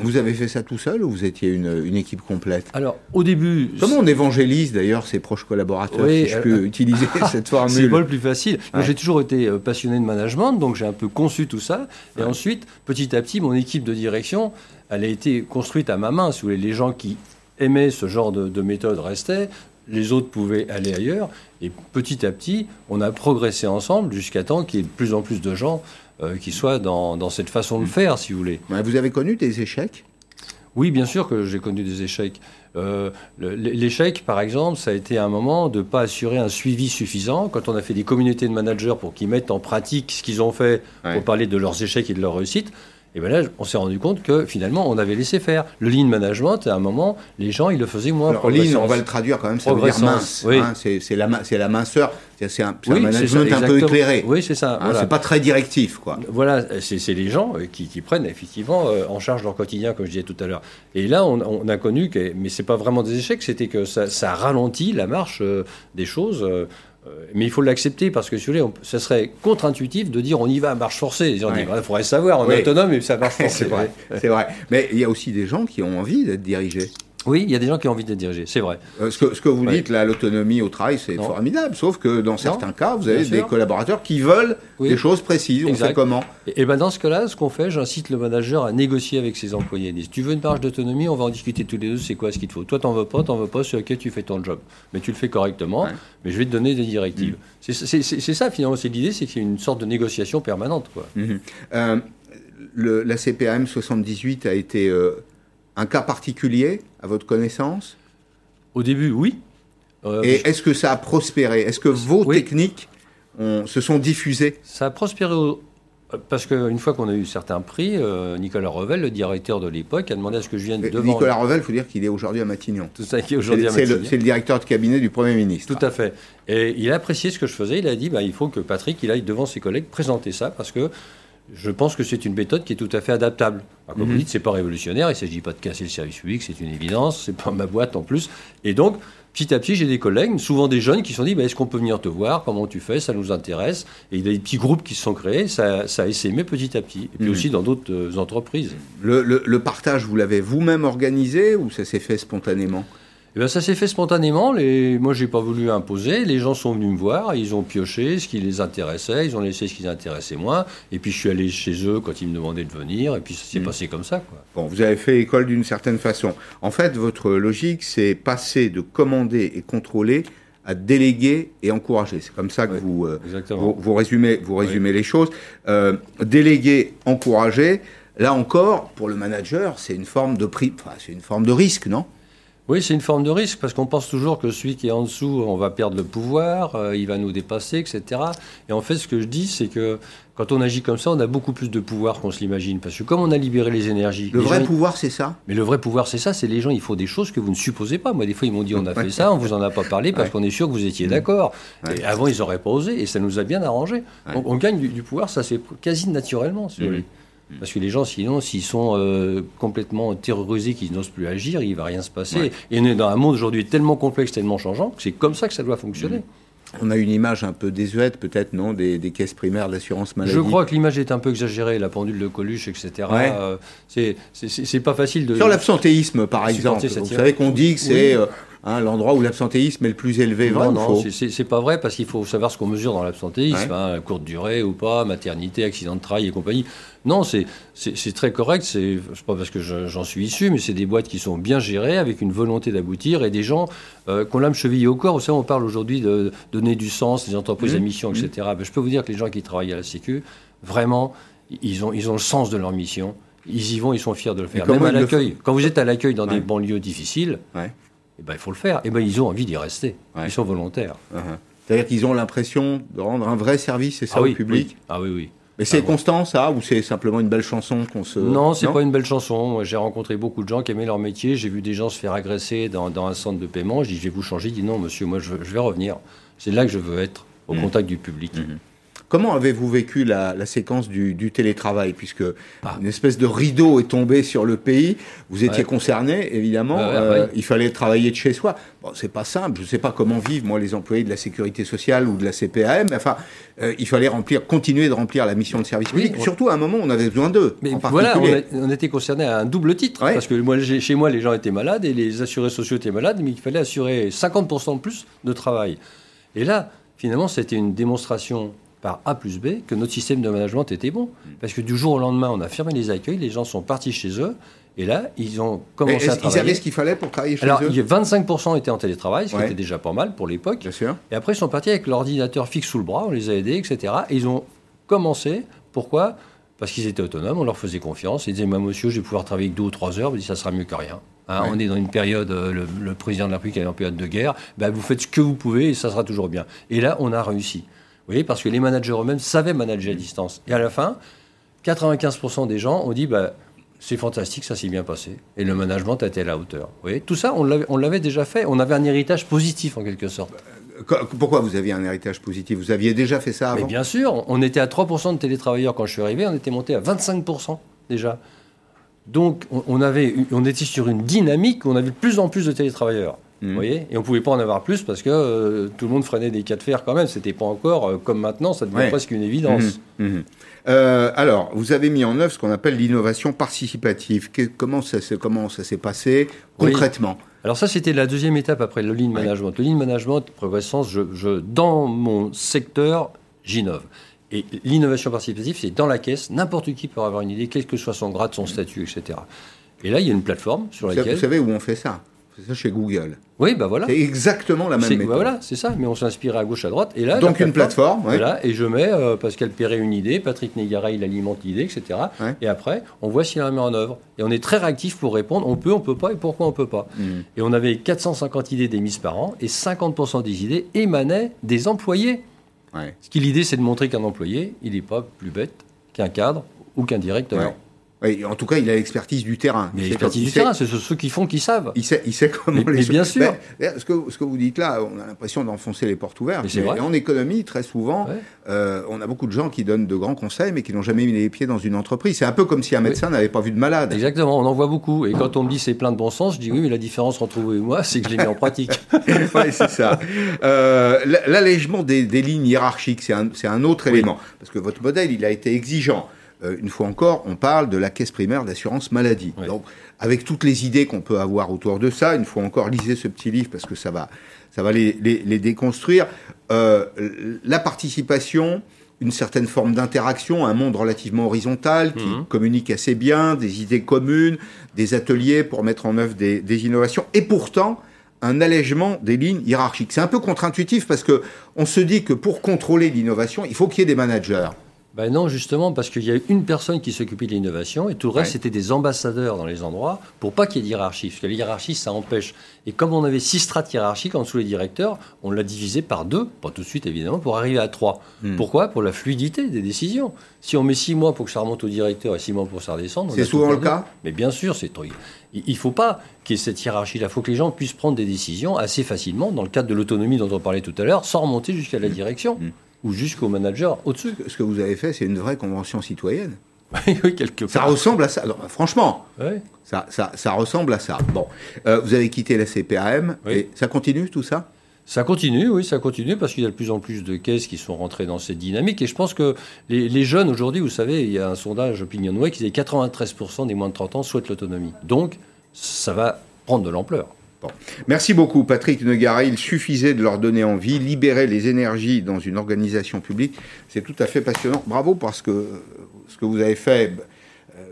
Speaker 1: Vous avez fait ça tout seul ou vous étiez une, équipe complète
Speaker 15: Alors, au début.
Speaker 1: Comment on évangélise d'ailleurs ses proches collaborateurs, si je peux utiliser cette formule
Speaker 15: C'est pas le plus facile. J'ai toujours été euh, passionné de management, donc j'ai un peu conçu tout ça. Et ensuite, petit à petit, mon équipe de direction, elle a été construite à ma main. Si vous voulez, les gens qui aimaient ce genre de, de méthode restaient les autres pouvaient aller ailleurs. Et petit à petit, on a progressé ensemble jusqu'à temps qu'il y ait de plus en plus de gens euh, qui soit dans, cette façon de faire, si vous voulez.
Speaker 1: Vous avez connu des échecs?
Speaker 15: Oui, bien sûr que j'ai connu des échecs. Euh, l'échec, par exemple, ça a été un moment de ne pas assurer un suivi suffisant. Quand on a fait des communautés de managers pour qu'ils mettent en pratique ce qu'ils ont fait pour parler de leurs échecs et de leurs réussites, et bien là, on s'est rendu compte que finalement, on avait laissé faire. Le lean management, à un moment, les gens, ils le faisaient moins.
Speaker 1: Alors, lean, on va le traduire quand même, ça veut dire mince. Oui. Hein, c'est la, la, minceur. C'est un, management un peu éclairé.
Speaker 15: Oui, c'est ça.
Speaker 1: Hein, C'est pas très directif, quoi.
Speaker 15: Voilà, c'est les gens euh, qui, prennent effectivement euh, en charge leur quotidien, comme je disais tout à l'heure. Et là, on, a connu que, mais c'est pas vraiment des échecs, c'était que ça, ça, ralentit la marche euh, des choses. Euh, mais il faut l'accepter parce que, si vous voulez, ça serait contre-intuitif de dire on y va à marche forcée. Il faudrait savoir, on est autonome et ça marche forcée.
Speaker 1: c'est vrai, c'est vrai. Mais il y a aussi des gens qui ont envie d'être dirigés.
Speaker 15: Oui, il y a des gens qui ont envie d'être dirigés, c'est vrai.
Speaker 1: Euh, ce, que, ce, que, vous dites, là, l'autonomie au travail, c'est formidable. Sauf que dans certains cas, vous avez des collaborateurs qui veulent des choses précises. On fait comment
Speaker 15: Et, ben dans ce cas-là, ce qu'on fait, j'incite le manager à négocier avec ses employés. Si tu veux une marge d'autonomie, on va en discuter tous les deux. C'est quoi ce qu'il te faut Toi, t'en veux pas, t'en veux pas. Sur lequel tu fais ton job, mais tu le fais correctement. Mais je vais te donner des directives. Mm. C'est ça finalement. C'est l'idée, c'est qu'il y a une sorte de négociation permanente, quoi.
Speaker 1: Mm-hmm. Euh, le, la CPM 78 a été euh, un cas particulier à votre connaissance?
Speaker 15: Au début, oui.
Speaker 1: Euh, Et est-ce que ça a prospéré? Est-ce que vos techniques se sont diffusées?
Speaker 15: Ça a prospéré parce qu'une fois qu'on a eu certains prix, euh, Nicolas Revel, le directeur de l'époque, a demandé à ce que je vienne devant.
Speaker 1: Nicolas Revel, il faut dire qu'il est aujourd'hui à Matignon.
Speaker 15: Tout ça, qui est aujourd'hui à
Speaker 1: Matignon. C'est le, directeur de cabinet du Premier ministre.
Speaker 15: Tout à fait. Et il a apprécié ce que je faisais. Il a dit bah, il faut que Patrick il aille devant ses collègues présenter ça parce que je pense que c'est une méthode qui est tout à fait adaptable. comme vous mhm. dites, c'est pas révolutionnaire, il ne s'agit pas de casser le service public, c'est une évidence, c'est pas ma boîte en plus. Et donc, petit à petit, j'ai des collègues, souvent des jeunes, qui se sont dit bah, est-ce qu'on peut venir te voir? Comment tu fais? Ça nous intéresse. Et il y a des petits groupes qui se sont créés, ça, ça a essaimé petit à petit. Et puis mhm. aussi dans d'autres euh, entreprises.
Speaker 1: le partage, vous l'avez vous-même organisé ou ça s'est fait spontanément?
Speaker 15: Eh bien, ça s'est fait spontanément. Les... Moi, j'ai pas voulu imposer. Les gens sont venus me voir, ils ont pioché ce qui les intéressait, ils ont laissé ce qui les intéressait moins. Et puis, je suis allé chez eux quand ils me demandaient de venir, et puis ça s'est mm. passé comme ça. Quoi.
Speaker 1: Bon, vous avez fait école d'une certaine façon. En fait, votre logique, c'est passer de commander et contrôler à déléguer et encourager. C'est comme ça que vous, euh, vous, résumez, vous résumez les choses. Euh, déléguer, encourager. Là encore, pour le manager, c'est une forme de prix, enfin, c'est une forme de risque, non?
Speaker 15: Oui, c'est une forme de risque parce qu'on pense toujours que celui qui est en dessous, on va perdre le pouvoir, euh, il va nous dépasser, etc. Et en fait, ce que je dis, c'est que quand on agit comme ça, on a beaucoup plus de pouvoir qu'on se l'imagine. Parce que comme on a libéré les énergies.
Speaker 1: Le vrai pouvoir, c'est ça?
Speaker 15: Mais le vrai pouvoir, c'est ça. C'est les gens, il faut des choses que vous ne supposez pas. Moi, des fois, ils m'ont dit on a fait ça, on vous en a pas parlé parce qu'on est sûr que vous étiez mmh. d'accord. Et avant, ils n'auraient pas osé et ça nous a bien arrangé. Donc, on gagne du, pouvoir, ça c'est quasi naturellement. Si mmh. Parce que les gens, sinon, s'ils sont euh, complètement terrorisés, qu'ils n'osent plus agir, il ne va rien se passer. Et on est dans un monde aujourd'hui tellement complexe, tellement changeant, que c'est comme ça que ça doit fonctionner.
Speaker 1: on a une image un peu désuète, peut-être, non, des, caisses primaires d'assurance maladie.
Speaker 15: Je crois que l'image est un peu exagérée, la pendule de Coluche, etc. Euh, c'est pas facile de.
Speaker 1: Sur l'absentéisme, par exemple. Vous savez qu'on dit que c'est. Euh, Hein, l'endroit où l'absentéisme est le plus élevé.
Speaker 15: Non, non, c'est pas vrai parce qu'il faut savoir ce qu'on mesure dans l'absentéisme, hein, courte durée ou pas, maternité, accident de travail et compagnie. Non, c'est très correct. C'est pas parce que j'en suis issu, mais c'est des boîtes qui sont bien gérées avec une volonté d'aboutir et des gens euh, qu'on l'âme chevillée au corps. Vous savez, on parle aujourd'hui de, donner du sens, des entreprises à mmh. mission, etc. Mmh. Ben, je peux vous dire que les gens qui travaillent à la Sécu, vraiment, ils ont, ils ont le sens de leur mission. Ils y vont, ils sont fiers de le faire. Même à l'accueil. Quand vous êtes à l'accueil dans des banlieues difficiles, eh ben, il faut le faire. Et eh ben, ils ont envie d'y rester. Ils sont volontaires.
Speaker 1: Uh-huh. C'est-à-dire qu'ils ont l'impression de rendre un vrai service, c'est ça, ah au public
Speaker 15: Ah oui, oui.
Speaker 1: Mais c'est ah constant, ça, ou c'est simplement une belle chanson qu'on se...
Speaker 15: Non, c'est pas une belle chanson. J'ai rencontré beaucoup de gens qui aimaient leur métier. J'ai vu des gens se faire agresser dans, un centre de paiement. Je dis, je vais vous changer. Il dit, non, monsieur, moi, je, vais revenir. C'est là que je veux être, au mmh. contact du public. Mmh.
Speaker 1: Comment avez-vous vécu la, séquence du, télétravail Puisque ah. une espèce de rideau est tombé sur le pays, vous étiez concerné, évidemment, euh, il fallait travailler de chez soi. Bon, c'est pas simple, je ne sais pas comment vivent, moi, les employés de la sécurité sociale ou de la CPAM, mais enfin, euh, il fallait remplir, continuer de remplir la mission de service public, surtout à un moment où on avait besoin d'eux.
Speaker 15: Mais voilà, on, était concerné à un double titre, parce que moi, chez moi, les gens étaient malades et les assurés sociaux étaient malades, mais il fallait assurer 50% de plus de travail. Et là, finalement, c'était une démonstration par A plus B que notre système de management était bon. Parce que du jour au lendemain, on a fermé les accueils, les gens sont partis chez eux, et là, ils ont commencé à travailler.
Speaker 1: Ils avaient ce qu'il fallait pour travailler chez
Speaker 15: Alors,
Speaker 1: eux
Speaker 15: Alors, 25% étaient en télétravail, ce qui était déjà pas mal pour l'époque.
Speaker 1: Bien sûr.
Speaker 15: Et après, ils sont partis avec l'ordinateur fixe sous le bras, on les a aidés, etc. Et ils ont commencé. Pourquoi? Parce qu'ils étaient autonomes, on leur faisait confiance. Ils disaient, moi, monsieur, je vais pouvoir travailler deux ou trois heures. dit, ça sera mieux que rien. Hein, on est dans une période, euh, le, président de la République est en période de guerre. Ben, vous faites ce que vous pouvez et ça sera toujours bien. Et là, on a réussi. Voyez, parce que les managers eux-mêmes savaient manager à distance. Et à la fin, 95% des gens ont dit bah, c'est fantastique, ça s'est bien passé. Et le management a été à la hauteur. Vous voyez, tout ça, on l'avait déjà fait. On avait un héritage positif en quelque sorte.
Speaker 1: Euh, pourquoi vous aviez un héritage positif? Vous aviez déjà fait ça avant?
Speaker 15: Mais Bien sûr, on était à 3% de télétravailleurs quand je suis arrivé, on était monté à 25% déjà. Donc on, avait, on était sur une dynamique où on avait de plus en plus de télétravailleurs. Mmh. voyez Et on ne pouvait pas en avoir plus parce que euh, tout le monde freinait des cas de fer quand même. C'était pas encore euh, comme maintenant, ça devient presque une évidence.
Speaker 1: Mmh. Mmh. Euh, alors, vous avez mis en œuvre ce qu'on appelle l'innovation participative. comment ça, comment ça s'est passé concrètement?
Speaker 15: Alors ça, c'était la deuxième étape après le lean management. Le lean management, progressance, je, je, dans mon secteur, j'innove. Et l'innovation participative, c'est dans la caisse, n'importe qui peut avoir une idée, quel que soit son grade, son statut, etc. Et là, il y a une plateforme sur laquelle...
Speaker 1: Vous savez où on fait ça? C'est ça chez Google.
Speaker 15: Oui, bah voilà.
Speaker 1: C'est exactement la même méthode.
Speaker 15: Bah voilà, c'est ça. Mais on s'inspire à gauche, à droite. Et là,
Speaker 1: Donc une plateforme.
Speaker 15: Voilà, et je mets euh, Pascal Perret une idée, Patrick Negaray il alimente l'idée, etc. Et après, on voit s'il la met en œuvre. Et on est très réactif pour répondre. On peut, on peut pas, et pourquoi on peut pas. Mm. Et on avait 450 idées d'émises par an, et 50% des idées émanaient des employés. Ce qui l'idée, c'est de montrer qu'un employé, il n'est pas plus bête qu'un cadre ou qu'un directeur
Speaker 1: en tout cas, il a l'expertise du terrain.
Speaker 15: Mais l'expertise du terrain, c'est ceux qui font qui savent.
Speaker 1: Il sait, il sait comment
Speaker 15: mais,
Speaker 1: les
Speaker 15: bien sûr.
Speaker 1: ce, que, ce que vous dites là, on a l'impression d'enfoncer les portes ouvertes. Mais, vrai. en économie, très souvent, euh, on a beaucoup de gens qui donnent de grands conseils, mais qui n'ont jamais mis les pieds dans une entreprise. C'est un peu comme si un médecin n'avait pas vu de malade.
Speaker 15: Exactement, on en voit beaucoup. Et quand on me dit c'est plein de bon sens, je dis oui, mais la différence entre vous et moi, c'est que je l'ai mis en pratique.
Speaker 1: oui, c'est ça. Euh, l'allègement des, lignes hiérarchiques, c'est un, un, autre élément. Parce que votre modèle, il a été exigeant. Euh, une fois encore, on parle de la caisse primaire d'assurance maladie. Donc, avec toutes les idées qu'on peut avoir autour de ça, une fois encore, lisez ce petit livre parce que ça va, ça va les, déconstruire. Euh, la participation, une certaine forme d'interaction, un monde relativement horizontal qui mhm. communique assez bien, des idées communes, des ateliers pour mettre en œuvre des, des innovations, et pourtant un allègement des lignes hiérarchiques. C'est un peu contre-intuitif parce que on se dit que pour contrôler l'innovation, il faut qu'il y ait des managers.
Speaker 15: Ben non, justement, parce qu'il y a une personne qui s'occupait de l'innovation et tout le reste, c'était des ambassadeurs dans les endroits pour pas qu'il y ait d'hierarchie. Parce que la hiérarchie, ça empêche. Et comme on avait six strates hiérarchiques en dessous les directeurs, on l'a divisé par deux, pas tout de suite évidemment, pour arriver à trois. Hmm. Pourquoi? Pour la fluidité des décisions. Si on met six mois pour que ça remonte au directeur et six mois pour que ça redescende.
Speaker 1: C'est souvent le cas?
Speaker 15: Mais bien sûr, c'est il ne faut pas qu'il y ait cette hiérarchie-là. Il faut que les gens puissent prendre des décisions assez facilement, dans le cadre de l'autonomie dont on parlait tout à l'heure, sans remonter jusqu'à la hmm. direction. Hmm ou jusqu'au manager au-dessus.
Speaker 1: Ce que vous avez fait, c'est une vraie convention citoyenne.
Speaker 15: oui, quelque part.
Speaker 1: Ça ressemble à ça. franchement, ça, ça, ça, ressemble à ça. Bon, euh, vous avez quitté la CPAM et ça continue tout ça?
Speaker 15: Ça continue, oui, ça continue parce qu'il y a de plus en plus de caisses qui sont rentrées dans cette dynamique. Et je pense que les, jeunes aujourd'hui, vous savez, il y a un sondage OpinionWay qui dit 93% des moins de 30 ans souhaitent l'autonomie. Donc, ça va prendre de l'ampleur.
Speaker 1: Merci beaucoup, Patrick Negaré. Il suffisait de leur donner envie, libérer les énergies dans une organisation publique. C'est tout à fait passionnant. Bravo parce que ce que vous avez fait, euh,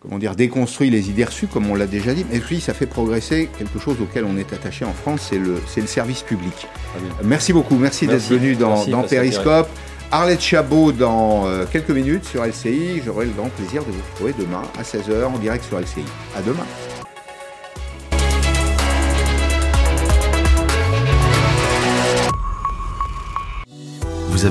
Speaker 1: comment dire, déconstruit les idées reçues, comme on l'a déjà dit. Mais puis, ça fait progresser quelque chose auquel on est attaché en France, c'est le, le service public. Merci beaucoup. Merci, d'être venu dans, dans Periscope. Arlette Chabot dans euh, quelques minutes sur LCI. J'aurai le grand plaisir de vous retrouver demain à 16h en direct sur LCI. À demain.